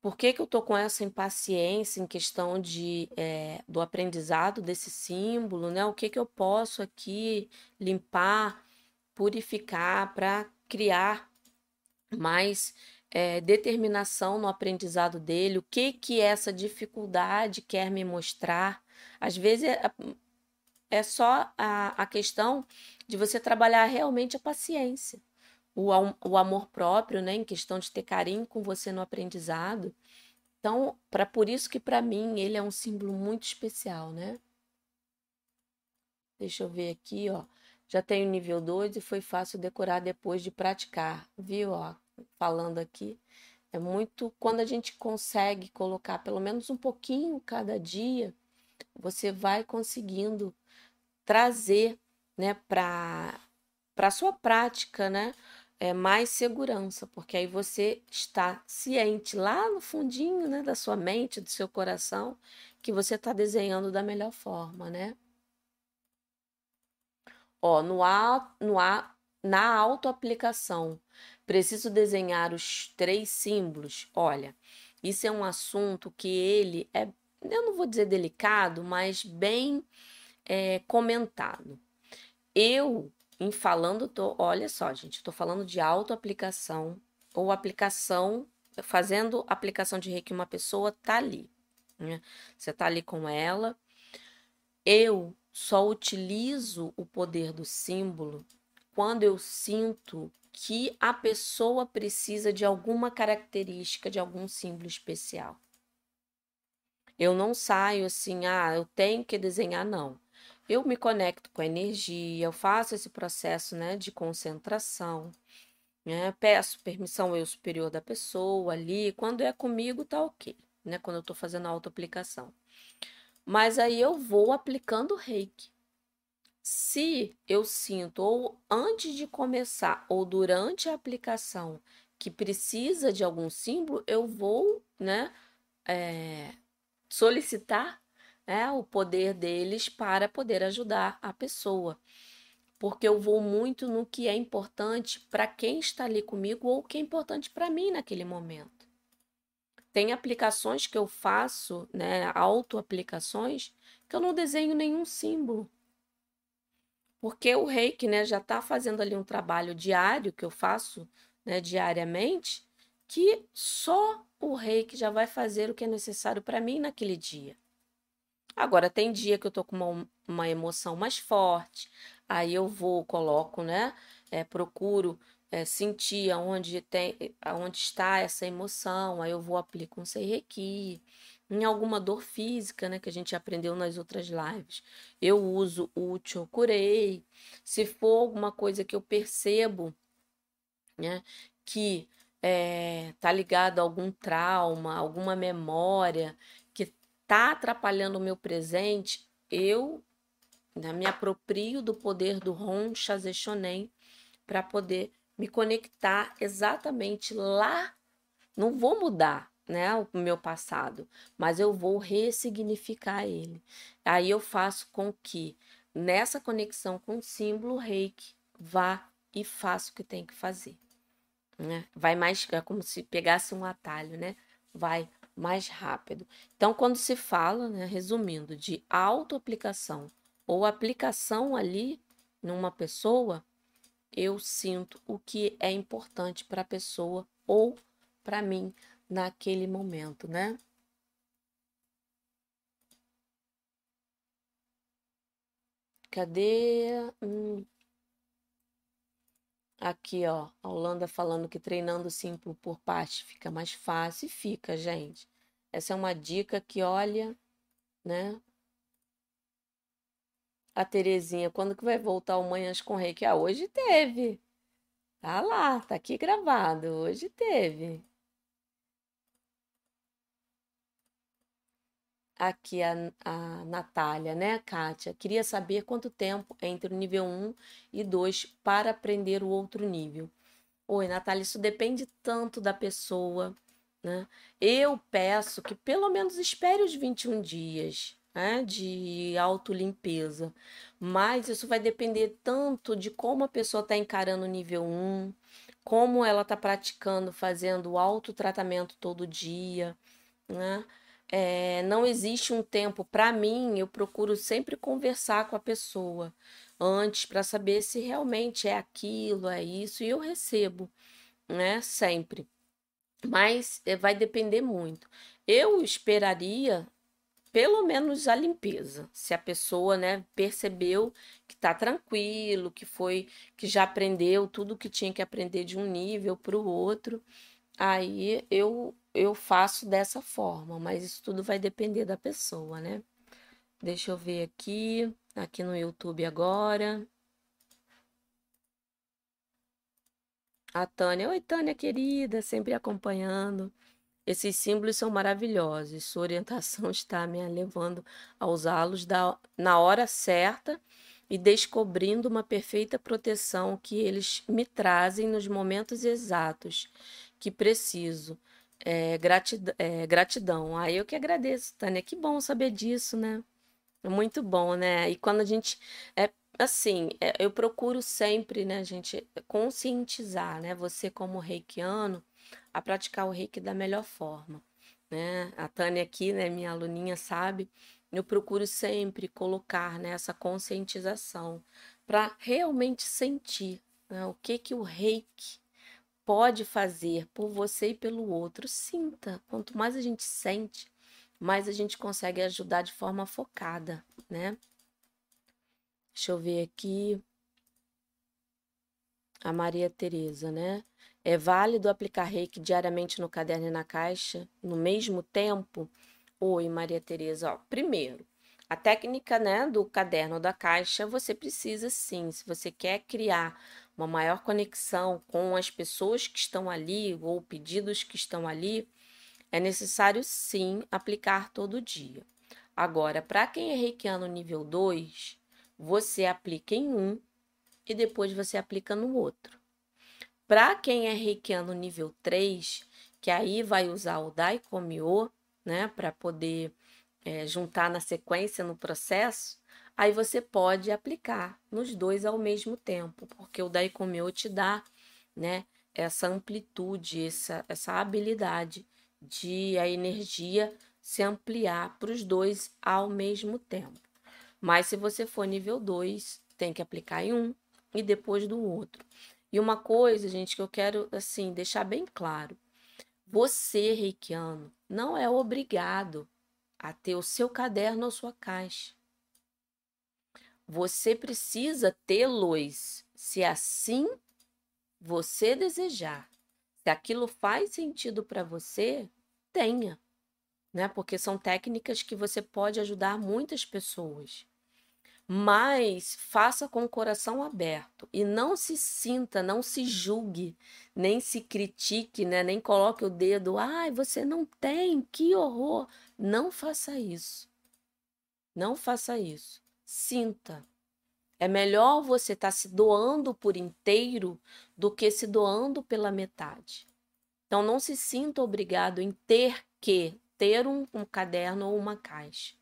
Por que, que eu estou com essa impaciência em questão de, é, do aprendizado desse símbolo? Né? O que, que eu posso aqui limpar, purificar para criar mais é, determinação no aprendizado dele? O que, que essa dificuldade quer me mostrar? Às vezes é, é só a, a questão de você trabalhar realmente a paciência o, o amor próprio, né, em questão de ter carinho com você no aprendizado. Então, para por isso que para mim ele é um símbolo muito especial, né? Deixa eu ver aqui, ó. Já tenho nível 2 e foi fácil decorar depois de praticar, viu? Ó, falando aqui. É muito quando a gente consegue colocar pelo menos um pouquinho cada dia, você vai conseguindo trazer, né, para para sua prática, né, é mais segurança, porque aí você está ciente lá no fundinho, né, da sua mente, do seu coração, que você está desenhando da melhor forma, né? Ó, no a, no a, na autoaplicação, preciso desenhar os três símbolos. Olha, isso é um assunto que ele é, eu não vou dizer delicado, mas bem é, comentado. Eu, em falando, tô, olha só, gente, estou falando de autoaplicação ou aplicação, fazendo aplicação de reiki, uma pessoa tá ali. Né? Você tá ali com ela. Eu só utilizo o poder do símbolo quando eu sinto que a pessoa precisa de alguma característica, de algum símbolo especial. Eu não saio assim, ah, eu tenho que desenhar, não. Eu me conecto com a energia, eu faço esse processo né, de concentração, né? peço permissão ao eu superior da pessoa ali. Quando é comigo, tá ok, né? Quando eu estou fazendo a autoaplicação. Mas aí eu vou aplicando reiki. Se eu sinto, ou antes de começar, ou durante a aplicação, que precisa de algum símbolo, eu vou, né, é, solicitar né, o poder deles para poder ajudar a pessoa. Porque eu vou muito no que é importante para quem está ali comigo ou o que é importante para mim naquele momento. Tem aplicações que eu faço, né, auto-aplicações, que eu não desenho nenhum símbolo. Porque o reiki, né, já está fazendo ali um trabalho diário que eu faço, né, diariamente, que só o reiki já vai fazer o que é necessário para mim naquele dia. Agora, tem dia que eu tô com uma, uma emoção mais forte, aí eu vou, coloco, né? É, procuro é, sentir aonde, tem, aonde está essa emoção, aí eu vou aplico um Seireki. Em alguma dor física, né, que a gente aprendeu nas outras lives, eu uso o Chokurei. Se for alguma coisa que eu percebo, né, que é, tá ligado a algum trauma, alguma memória, está atrapalhando o meu presente, eu né, me aproprio do poder do Ron Chazeshonen para poder me conectar exatamente lá. Não vou mudar né, o meu passado, mas eu vou ressignificar ele. Aí eu faço com que nessa conexão com o símbolo reiki vá e faça o que tem que fazer. Né? Vai mais, é como se pegasse um atalho, né? Vai mais rápido. Então, quando se fala, né, resumindo, de autoaplicação ou aplicação ali numa pessoa, eu sinto o que é importante para a pessoa ou para mim naquele momento, né? Cadê? Hum. Aqui, ó, a Holanda falando que treinando simples por parte fica mais fácil. E fica, gente. Essa é uma dica que, olha, né? A Terezinha, quando que vai voltar o Manhãs com Reiki? Ah, hoje teve. Tá lá, tá aqui gravado. Hoje teve. Aqui a, a Natália, né, Kátia? Queria saber quanto tempo entre o nível 1 e 2 para aprender o outro nível. Oi, Natália, isso depende tanto da pessoa, né? Eu peço que pelo menos espere os 21 dias né, de autolimpeza, mas isso vai depender tanto de como a pessoa está encarando o nível 1, como ela está praticando, fazendo o autotratamento todo dia, né? É, não existe um tempo para mim, eu procuro sempre conversar com a pessoa antes para saber se realmente é aquilo, é isso, e eu recebo, né? Sempre. Mas eh, vai depender muito. Eu esperaria pelo menos a limpeza. Se a pessoa, né, percebeu que está tranquilo, que foi, que já aprendeu tudo que tinha que aprender de um nível para o outro, aí eu eu faço dessa forma, mas isso tudo vai depender da pessoa, né? Deixa eu ver aqui, aqui no YouTube agora. A Tânia, oi Tânia querida, sempre acompanhando. Esses símbolos são maravilhosos. Sua orientação está me levando a usá-los na hora certa e descobrindo uma perfeita proteção que eles me trazem nos momentos exatos que preciso. É, gratidão, é, gratidão. Ah, eu que agradeço, Tânia. Que bom saber disso, né? É muito bom, né? E quando a gente. É, assim, é, eu procuro sempre, né, gente, conscientizar, né? Você, como reikiano, a praticar o reiki da melhor forma, né? A Tânia aqui, né, minha aluninha, sabe? Eu procuro sempre colocar né, conscientização para realmente sentir né, o que que o reiki pode fazer por você e pelo outro. Sinta. Quanto mais a gente sente, mais a gente consegue ajudar de forma focada, né? Deixa eu ver aqui. A Maria Tereza, né? É válido aplicar reiki diariamente no caderno e na caixa no mesmo tempo? Oi, Maria Tereza. Ó, primeiro, a técnica né, do caderno ou da caixa, você precisa sim, se você quer criar uma maior conexão com as pessoas que estão ali ou pedidos que estão ali, é necessário sim aplicar todo dia. Agora, para quem é reikiano nível 2, você aplica em um e depois você aplica no outro. Para quem é reikiano nível 3, que aí vai usar o Daikomyo, né, para poder é, juntar na sequência no processo, aí você pode aplicar nos dois ao mesmo tempo, porque o Daikomyo te dá, né, essa amplitude, essa, essa habilidade de a energia se ampliar para os dois ao mesmo tempo. Mas se você for nível 2, tem que aplicar em um e depois do outro. E uma coisa, gente, que eu quero assim deixar bem claro. Você, reikiano, não é obrigado a ter o seu caderno ou sua caixa. Você precisa tê-los se assim você desejar. Se aquilo faz sentido para você, tenha, né? Porque são técnicas que você pode ajudar muitas pessoas. Mas faça com o coração aberto e não se sinta, não se julgue, nem se critique, né? nem coloque o dedo, ai, você não tem, que horror. Não faça isso. Não faça isso. Sinta. É melhor você estar tá se doando por inteiro do que se doando pela metade. Então, não se sinta obrigado em ter que ter um, um caderno ou uma caixa.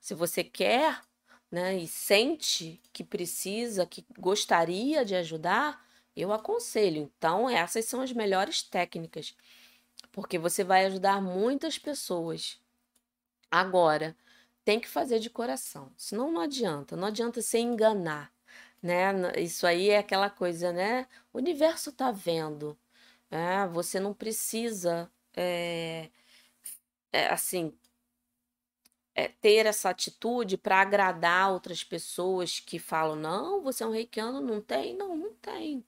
Se você quer né, e sente que precisa, que gostaria de ajudar, eu aconselho. Então, essas são as melhores técnicas, porque você vai ajudar muitas pessoas. Agora, tem que fazer de coração, senão não adianta, não adianta se enganar, né? Isso aí é aquela coisa, né? O universo tá vendo, né? Você não precisa, é, é, assim, é, ter essa atitude para agradar outras pessoas que falam: não, você é um reikiano, não tem? Não, não tem.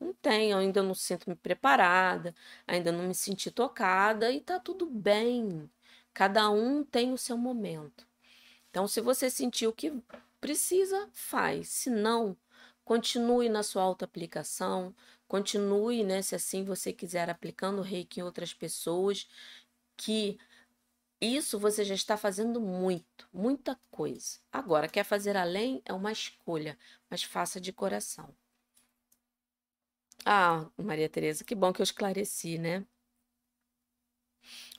Não tem, eu ainda não sinto me preparada, ainda não me senti tocada e tá tudo bem. Cada um tem o seu momento. Então, se você sentiu que precisa, faz. Se não, continue na sua auto-aplicação, continue, né, se assim você quiser, aplicando o reiki em outras pessoas, que isso você já está fazendo muito, muita coisa. Agora, quer fazer além? É uma escolha, mas faça de coração. Ah, Maria Tereza, que bom que eu esclareci, né?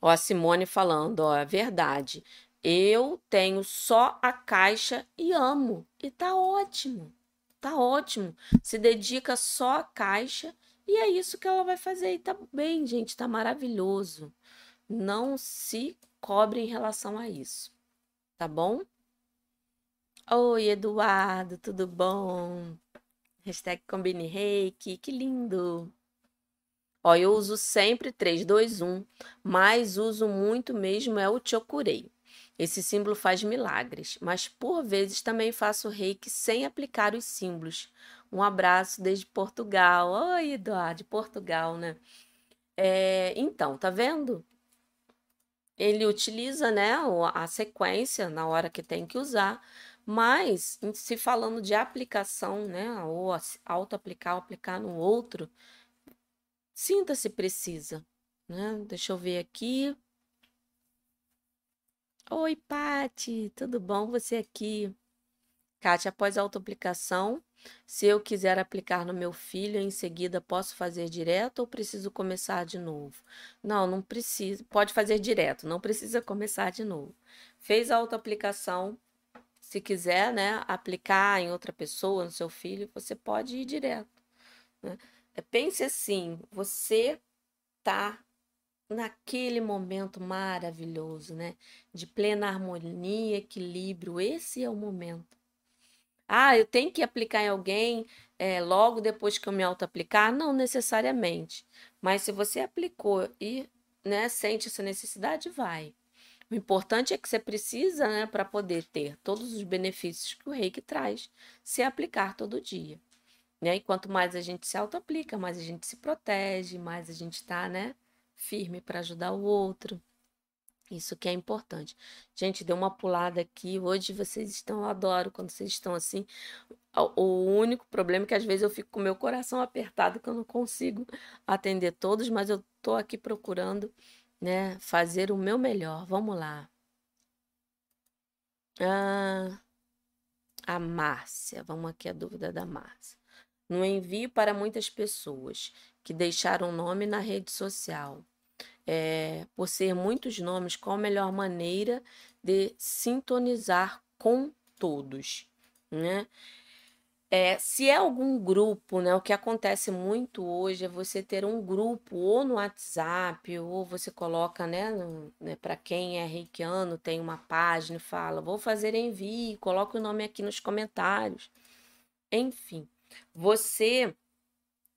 Ó, a Simone falando, ó, é verdade. Eu tenho só a caixa e amo. E tá ótimo. Tá ótimo. Se dedica só à caixa e é isso que ela vai fazer. E tá bem, gente, tá maravilhoso. Não se cobre em relação a isso. Tá bom? Oi, Eduardo, tudo bom? Hashtag Combine Reiki, que lindo! Ó, eu uso sempre 3, 2, 1, mas uso muito mesmo é o Chokurei. Esse símbolo faz milagres, mas por vezes também faço reiki sem aplicar os símbolos. Um abraço desde Portugal. Oi, Eduardo, de Portugal, né? É, então, tá vendo? Ele utiliza, né, a sequência na hora que tem que usar, mas se falando de aplicação, né, ou auto-aplicar aplicar no outro, Sinta-se precisa, né? Deixa eu ver aqui. Oi, Pati, tudo bom você aqui? Kátia, após a autoaplicação, se eu quiser aplicar no meu filho, em seguida posso fazer direto ou preciso começar de novo? Não, não precisa. Pode fazer direto, não precisa começar de novo. Fez a autoaplicação, se quiser, né, aplicar em outra pessoa, no seu filho, você pode ir direto. Né? Pense assim, você tá naquele momento maravilhoso, né? De plena harmonia, equilíbrio. Esse é o momento. Ah, eu tenho que aplicar em alguém é, logo depois que eu me auto-aplicar? Não necessariamente. Mas se você aplicou e né, sente essa necessidade, vai. O importante é que você precisa, né, para poder ter todos os benefícios que o reiki traz, se aplicar todo dia. Né? E quanto mais a gente se auto-aplica, mais a gente se protege, mais a gente está, né? firme para ajudar o outro. Isso que é importante. Gente, deu uma pulada aqui. Hoje vocês estão, eu adoro quando vocês estão assim. O único problema é que às vezes eu fico com meu coração apertado que eu não consigo atender todos, mas eu tô aqui procurando, né, fazer o meu melhor. Vamos lá. Ah, a Márcia, vamos aqui a dúvida da Márcia. No envio para muitas pessoas que deixaram nome na rede social é, por ser muitos nomes, qual a melhor maneira de sintonizar com todos, né? É, se é algum grupo, né, o que acontece muito hoje é você ter um grupo ou no WhatsApp, ou você coloca, né, né para quem é reikiano, tem uma página e fala, vou fazer envio, coloca o nome aqui nos comentários. Enfim, você,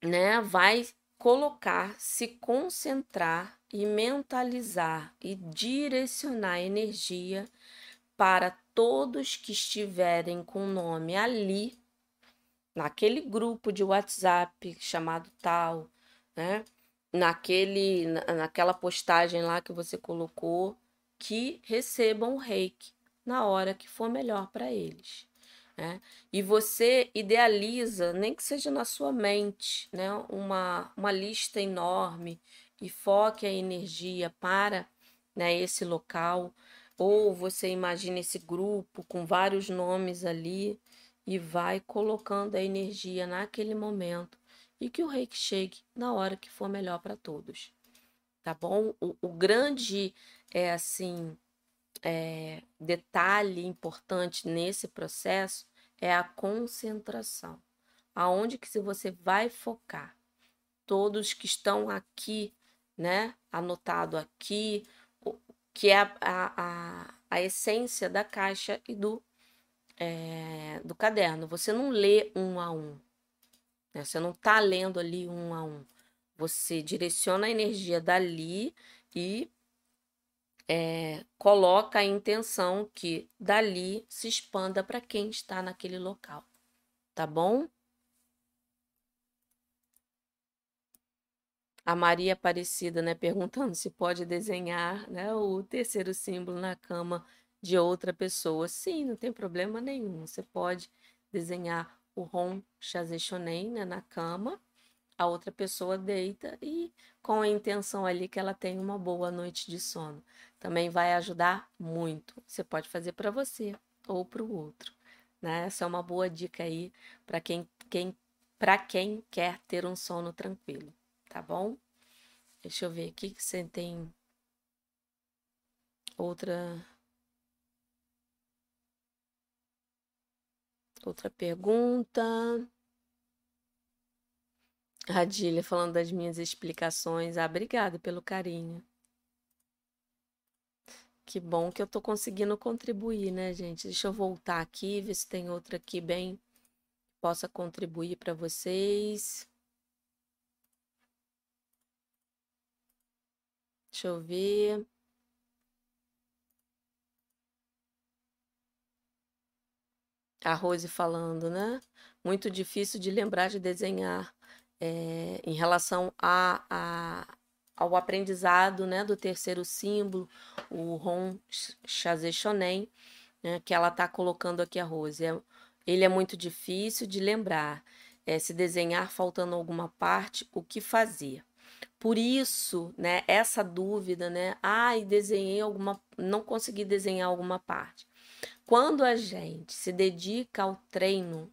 né, vai colocar, se concentrar e mentalizar e direcionar energia para todos que estiverem com o nome ali, naquele grupo de WhatsApp chamado tal, né? Naquele, naquela postagem lá que você colocou, que recebam o reiki na hora que for melhor para eles. Né? E você idealiza, nem que seja na sua mente, né? uma, uma lista enorme e foque a energia para né, esse local. Ou você imagina esse grupo com vários nomes ali e vai colocando a energia naquele momento e que o reiki chegue na hora que for melhor para todos. Tá bom? O, o grande é assim é, detalhe importante nesse processo é a concentração. Aonde que se você vai focar? Todos que estão aqui, né? Anotado aqui, que é a, a, a essência da caixa e do, é, do caderno. Você não lê um a um. Né? Você não está lendo ali um a um. Você direciona a energia dali e é, coloca a intenção que dali se expanda para quem está naquele local, tá bom? A Maria Aparecida, né, perguntando se pode desenhar, né, o terceiro símbolo na cama de outra pessoa. Sim, não tem problema nenhum. Você pode desenhar o Ron Chazé né, na cama a outra pessoa deita e com a intenção ali que ela tenha uma boa noite de sono. Também vai ajudar muito. Você pode fazer para você ou para o outro. Né? Essa é uma boa dica aí para quem, quem, quem quer ter um sono tranquilo, tá bom? Deixa eu ver aqui que você tem outra outra pergunta. Radilha falando das minhas explicações. Ah, obrigada pelo carinho. Que bom que eu tô conseguindo contribuir, né, gente? Deixa eu voltar aqui, ver se tem outra aqui bem possa contribuir para vocês. Deixa eu ver. A Rose falando, né? Muito difícil de lembrar de desenhar é, em relação a, a, ao aprendizado né, do terceiro símbolo, o Ron Chazé Shonen, né, que ela está colocando aqui a Rose. É, ele é muito difícil de lembrar. É, se desenhar faltando alguma parte, o que fazer? por isso, né, essa dúvida, né? Ai, desenhei alguma, não consegui desenhar alguma parte. Quando a gente se dedica ao treino,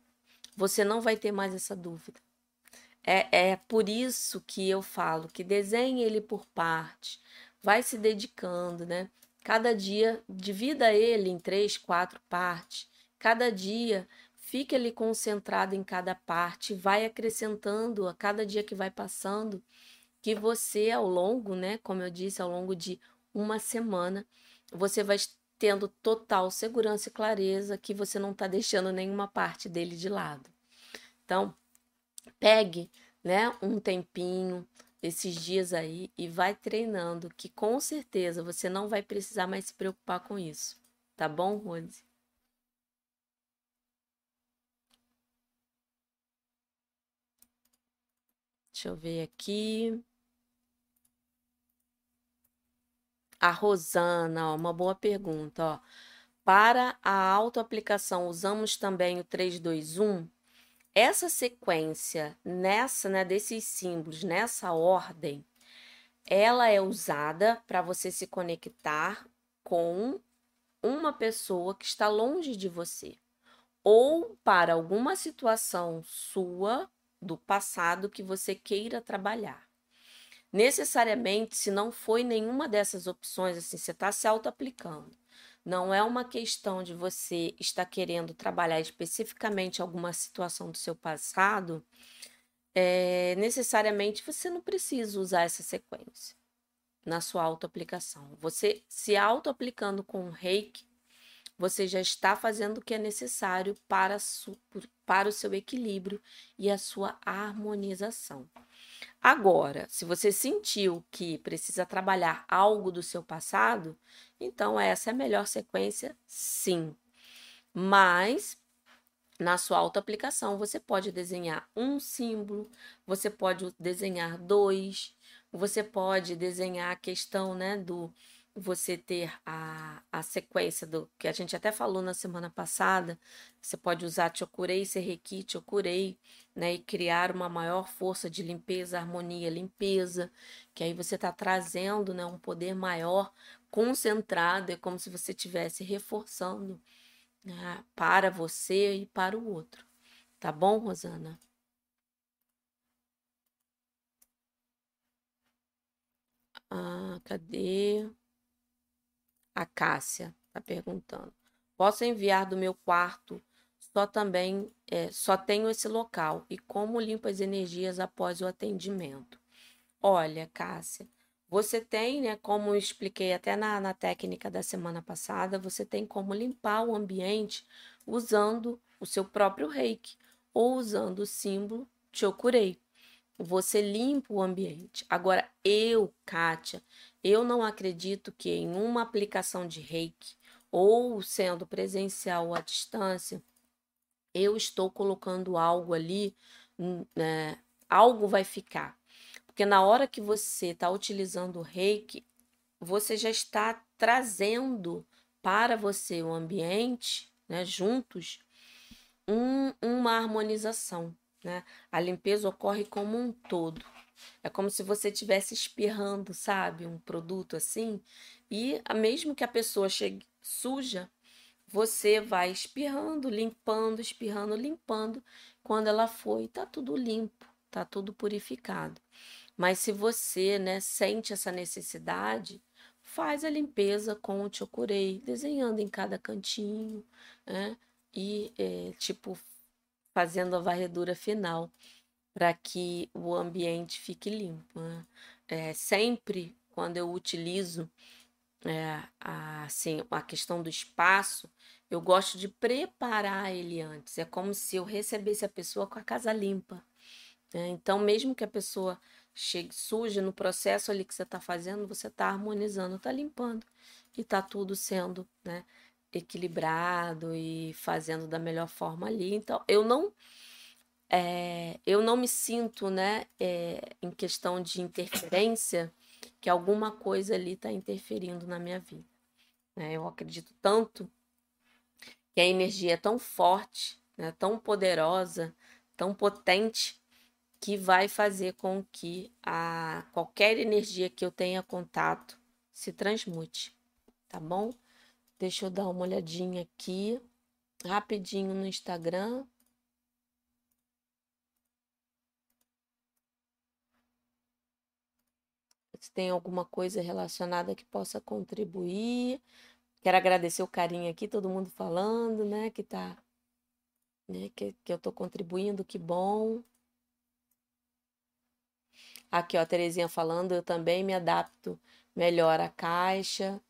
você não vai ter mais essa dúvida. É, é por isso que eu falo que desenhe ele por parte, vai se dedicando, né? Cada dia, divida ele em três, quatro partes. Cada dia, fique ali concentrado em cada parte, vai acrescentando a cada dia que vai passando que você, ao longo, né, como eu disse, ao longo de uma semana, você vai tendo total segurança e clareza que você não está deixando nenhuma parte dele de lado. Então, pegue, né, um tempinho esses dias aí e vai treinando, que com certeza você não vai precisar mais se preocupar com isso. Tá bom, Rose? Deixa eu ver aqui. A Rosana, ó, uma boa pergunta, ó. Para a autoaplicação, usamos também o 321? Essa sequência nessa, né, desses símbolos, nessa ordem, ela é usada para você se conectar com uma pessoa que está longe de você ou para alguma situação sua do passado que você queira trabalhar. Necessariamente, se não foi nenhuma dessas opções, assim, você está se auto-aplicando. Não é uma questão de você estar querendo trabalhar especificamente alguma situação do seu passado, é, necessariamente você não precisa usar essa sequência na sua auto-aplicação. Você se auto-aplicando com o reiki, você já está fazendo o que é necessário para, para o seu equilíbrio e a sua harmonização. Agora, se você sentiu que precisa trabalhar algo do seu passado, então essa é a melhor sequência, sim. Mas na sua auto-aplicação, você pode desenhar um símbolo, você pode desenhar dois, você pode desenhar a questão né, do você ter a, a sequência do que a gente até falou na semana passada, você pode usar Chokurei, Serreki, Chokurei, né, e criar uma maior força de limpeza, harmonia, limpeza, que aí você está trazendo, né, um poder maior, concentrado, é como se você estivesse reforçando né, para você e para o outro. Tá bom, Rosana? Ah, cadê? A Cássia está perguntando. Posso enviar do meu quarto? Só também é, só tenho esse local. E como limpo as energias após o atendimento? Olha, Cássia, você tem, né? Como expliquei até na, na técnica da semana passada, você tem como limpar o ambiente usando o seu próprio reiki ou usando o símbolo Chokurei. Você limpa o ambiente. Agora, eu, Kátia, eu não acredito que em uma aplicação de reiki, ou sendo presencial ou à distância, eu estou colocando algo ali, hum, né, algo vai ficar. Porque na hora que você está utilizando o reiki, você já está trazendo para você o ambiente, né, juntos, um, uma harmonização. Né? A limpeza ocorre como um todo. É como se você estivesse espirrando, sabe? Um produto assim. E mesmo que a pessoa chegue suja, você vai espirrando, limpando, espirrando, limpando. Quando ela foi, tá tudo limpo, tá tudo purificado. Mas se você, né, sente essa necessidade, faz a limpeza com o chokurei, desenhando em cada cantinho, né? E, é, tipo, fazendo a varredura final para que o ambiente fique limpo. Né? É, sempre quando eu utilizo é, a, assim, a questão do espaço, eu gosto de preparar ele antes. É como se eu recebesse a pessoa com a casa limpa. Né? Então, mesmo que a pessoa chegue suja no processo ali que você está fazendo, você está harmonizando, está limpando e está tudo sendo né, equilibrado e fazendo da melhor forma ali. Então, eu não é, eu não me sinto, né, é, em questão de interferência, que alguma coisa ali está interferindo na minha vida. Né? Eu acredito tanto que a energia é tão forte, né, tão poderosa, tão potente, que vai fazer com que a qualquer energia que eu tenha contato se transmute, tá bom? Deixa eu dar uma olhadinha aqui rapidinho no Instagram. Se tem alguma coisa relacionada que possa contribuir. Quero agradecer o carinho aqui, todo mundo falando, né? Que tá. Né, que, que eu tô contribuindo, que bom. Aqui, ó, a Terezinha falando, eu também me adapto melhor à caixa.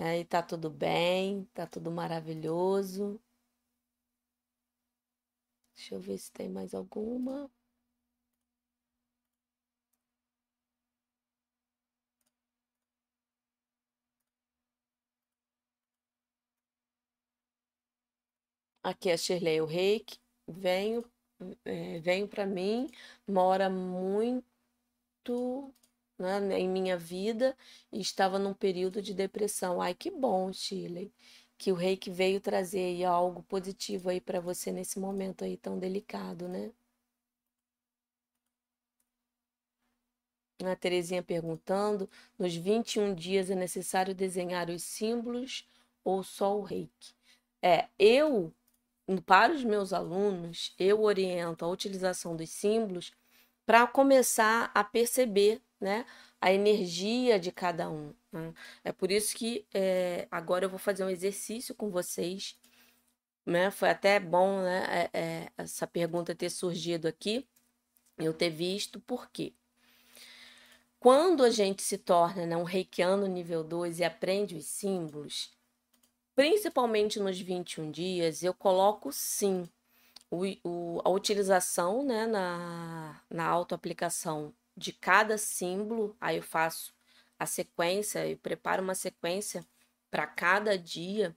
É, e tá tudo bem, tá tudo maravilhoso. Deixa eu ver se tem mais alguma. Aqui é a Shirley, o reiki. Venho, é, venho para mim, mora muito né, em minha vida e estava num período de depressão. Ai, que bom, Shirley, que o reiki veio trazer aí algo positivo aí para você nesse momento aí tão delicado, né? A Terezinha perguntando: nos 21 dias é necessário desenhar os símbolos ou só o reiki? É, eu para os meus alunos, eu oriento a utilização dos símbolos para começar a perceber né, a energia de cada um. Né? É por isso que é, agora eu vou fazer um exercício com vocês. Né? Foi até bom né, é, é, essa pergunta ter surgido aqui, eu ter visto, por quê? Quando a gente se torna né, um reikiano nível 2 e aprende os símbolos, principalmente nos 21 dias, eu coloco sim o, o, a utilização né, na, na autoaplicação de cada símbolo, aí eu faço a sequência, eu preparo uma sequência para cada dia,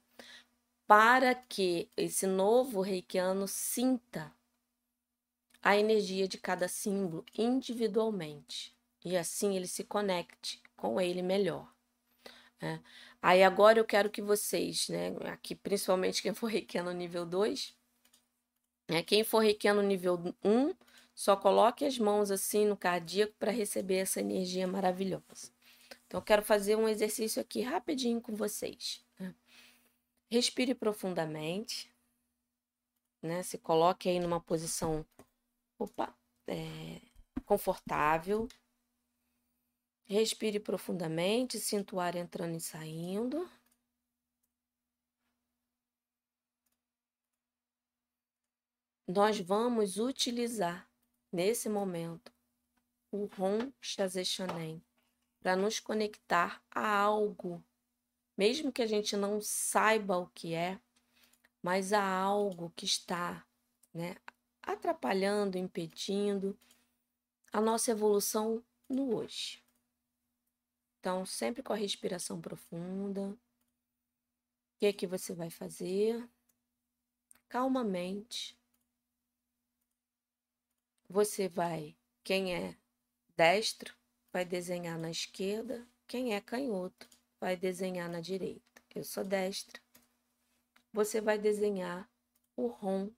para que esse novo reikiano sinta a energia de cada símbolo individualmente e assim ele se conecte com ele melhor. Né? Aí agora eu quero que vocês, né, aqui principalmente quem for reikiano nível 2, né, quem for reikiano nível 1, só coloque as mãos assim no cardíaco para receber essa energia maravilhosa. Então eu quero fazer um exercício aqui rapidinho com vocês. Né? Respire profundamente, né? Se coloque aí numa posição opa, é, confortável, Respire profundamente, sinta o ar entrando e saindo. Nós vamos utilizar nesse momento o Rom Shazeshonen para nos conectar a algo, mesmo que a gente não saiba o que é, mas a algo que está né, atrapalhando, impedindo a nossa evolução no hoje. Então, sempre com a respiração profunda. O que é que você vai fazer? Calmamente. Você vai, quem é destro, vai desenhar na esquerda, quem é canhoto, vai desenhar na direita. Eu sou destra. Você vai desenhar o Rom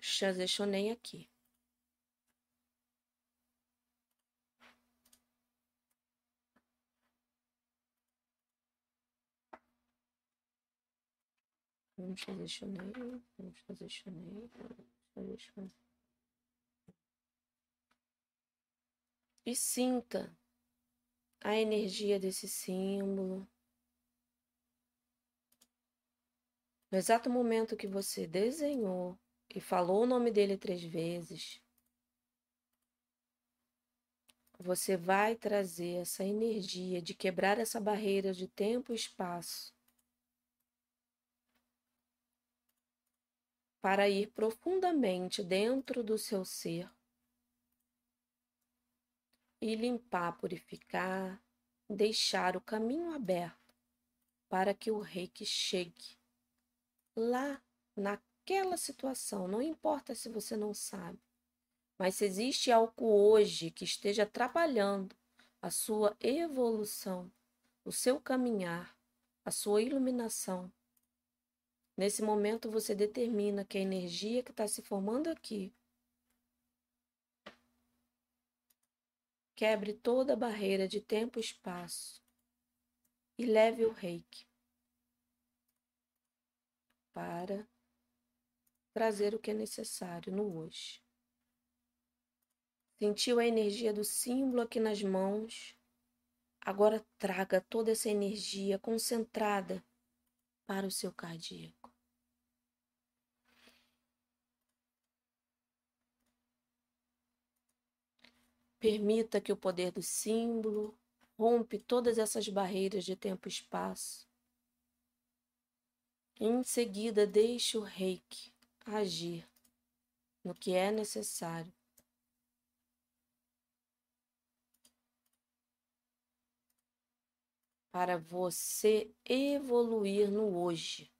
Shazeshonen aqui. Vamos fazer vamos fazer vamos fazer. E sinta a energia desse símbolo. No exato momento que você desenhou e falou o nome dele três vezes, você vai trazer essa energia de quebrar essa barreira de tempo e espaço para ir profundamente dentro do seu ser e limpar, purificar, deixar o caminho aberto para que o reiki chegue lá naquela situação. Não importa se você não sabe, mas se existe algo hoje que esteja trabalhando a sua evolução, o seu caminhar, a sua iluminação, Nesse momento, você determina que a energia que está se formando aqui quebre toda barreira de tempo e espaço e leve o reiki para trazer o que é necessário no hoje. Sentiu a energia do símbolo aqui nas mãos? Agora traga toda essa energia concentrada para o seu cardíaco. Permita que o poder do símbolo rompe todas essas barreiras de tempo e espaço. Em seguida, deixe o reiki agir no que é necessário. Para você evoluir no hoje.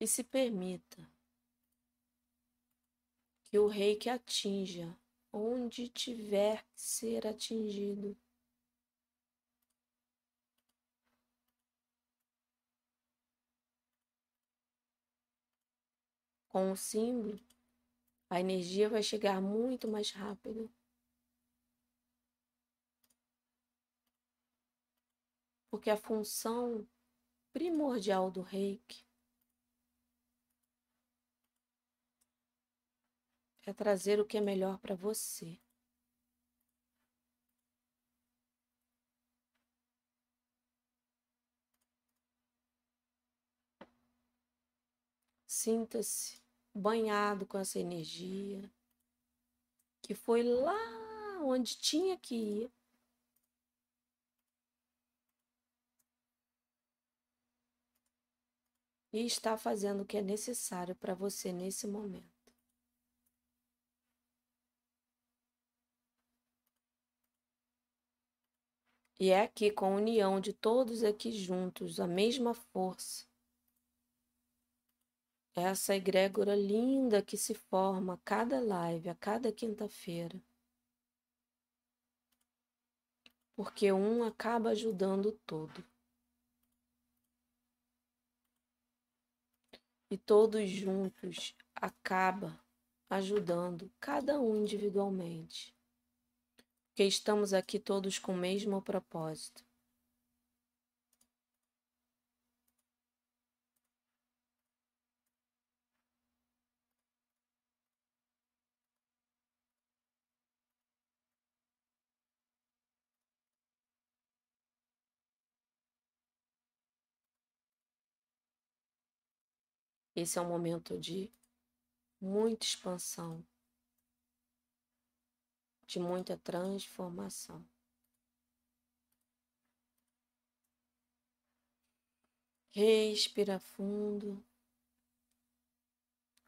E se permita que o rei que atinja onde tiver que ser atingido. Com o símbolo, a energia vai chegar muito mais rápido. Porque a função primordial do reiki é trazer o que é melhor para você. Sinta-se banhado com essa energia que foi lá onde tinha que ir. E está fazendo o que é necessário para você nesse momento. E é aqui, com a união de todos aqui juntos, a mesma força. Essa egrégora linda que se forma a cada live, a cada quinta-feira. Porque um acaba ajudando o todo. E todos juntos acaba ajudando cada um individualmente que estamos aqui todos com o mesmo propósito. Esse é um momento de muita expansão, de muita transformação. Respira fundo.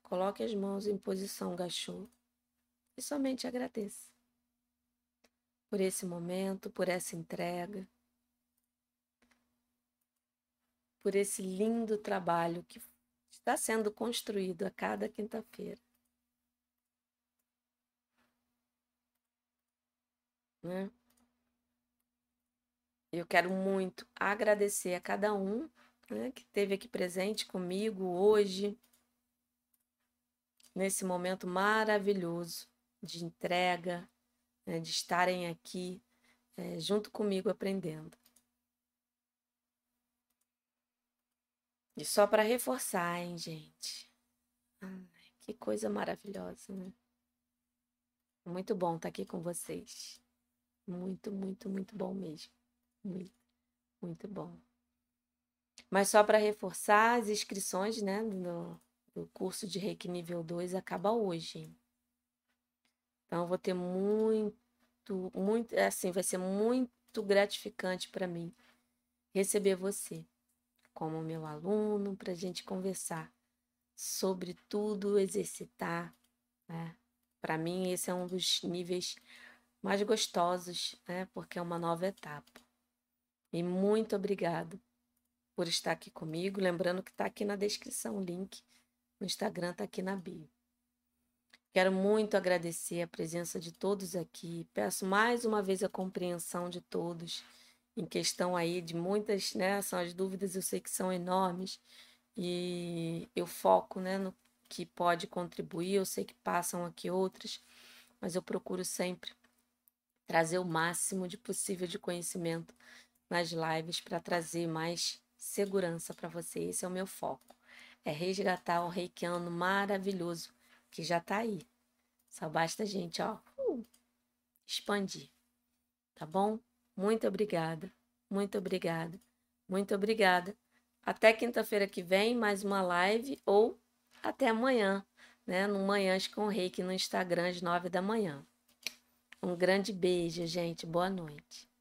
Coloque as mãos em posição gachô e somente agradeça por esse momento, por essa entrega, por esse lindo trabalho que está sendo construído a cada quinta-feira. Né? Eu quero muito agradecer a cada um né, que esteve aqui presente comigo hoje, nesse momento maravilhoso de entrega, né, de estarem aqui é, junto comigo aprendendo. E só para reforçar, hein, gente? Que coisa maravilhosa, né? Muito bom estar aqui com vocês. Muito, muito, muito bom mesmo. Muito, muito bom. Mas só para reforçar, as inscrições né, do, do curso de Reiki nível 2 acaba hoje. Então, eu vou ter muito, muito, assim, vai ser muito gratificante para mim receber você como meu aluno, para a gente conversar sobre tudo, exercitar. Né? Para mim, esse é um dos níveis mais gostosos, né? Porque é uma nova etapa. E muito obrigado por estar aqui comigo. Lembrando que está aqui na descrição o link. No Instagram está aqui na bio. Quero muito agradecer a presença de todos aqui. Peço mais uma vez a compreensão de todos em questão aí de muitas, né? São as dúvidas, eu sei que são enormes e eu foco, né, no que pode contribuir. Eu sei que passam aqui outras, mas eu procuro sempre trazer o máximo de possível de conhecimento nas lives para trazer mais segurança para você. Esse é o meu foco. É resgatar o reikiano maravilhoso que já está aí. Só basta a gente, ó, uh, expandir. Tá bom? Muito obrigada. Muito obrigada. Muito obrigada. Até quinta-feira que vem, mais uma live ou até amanhã, né? No Manhãs com Reiki no Instagram às nove da manhã. Um grande beijo, gente. Boa noite.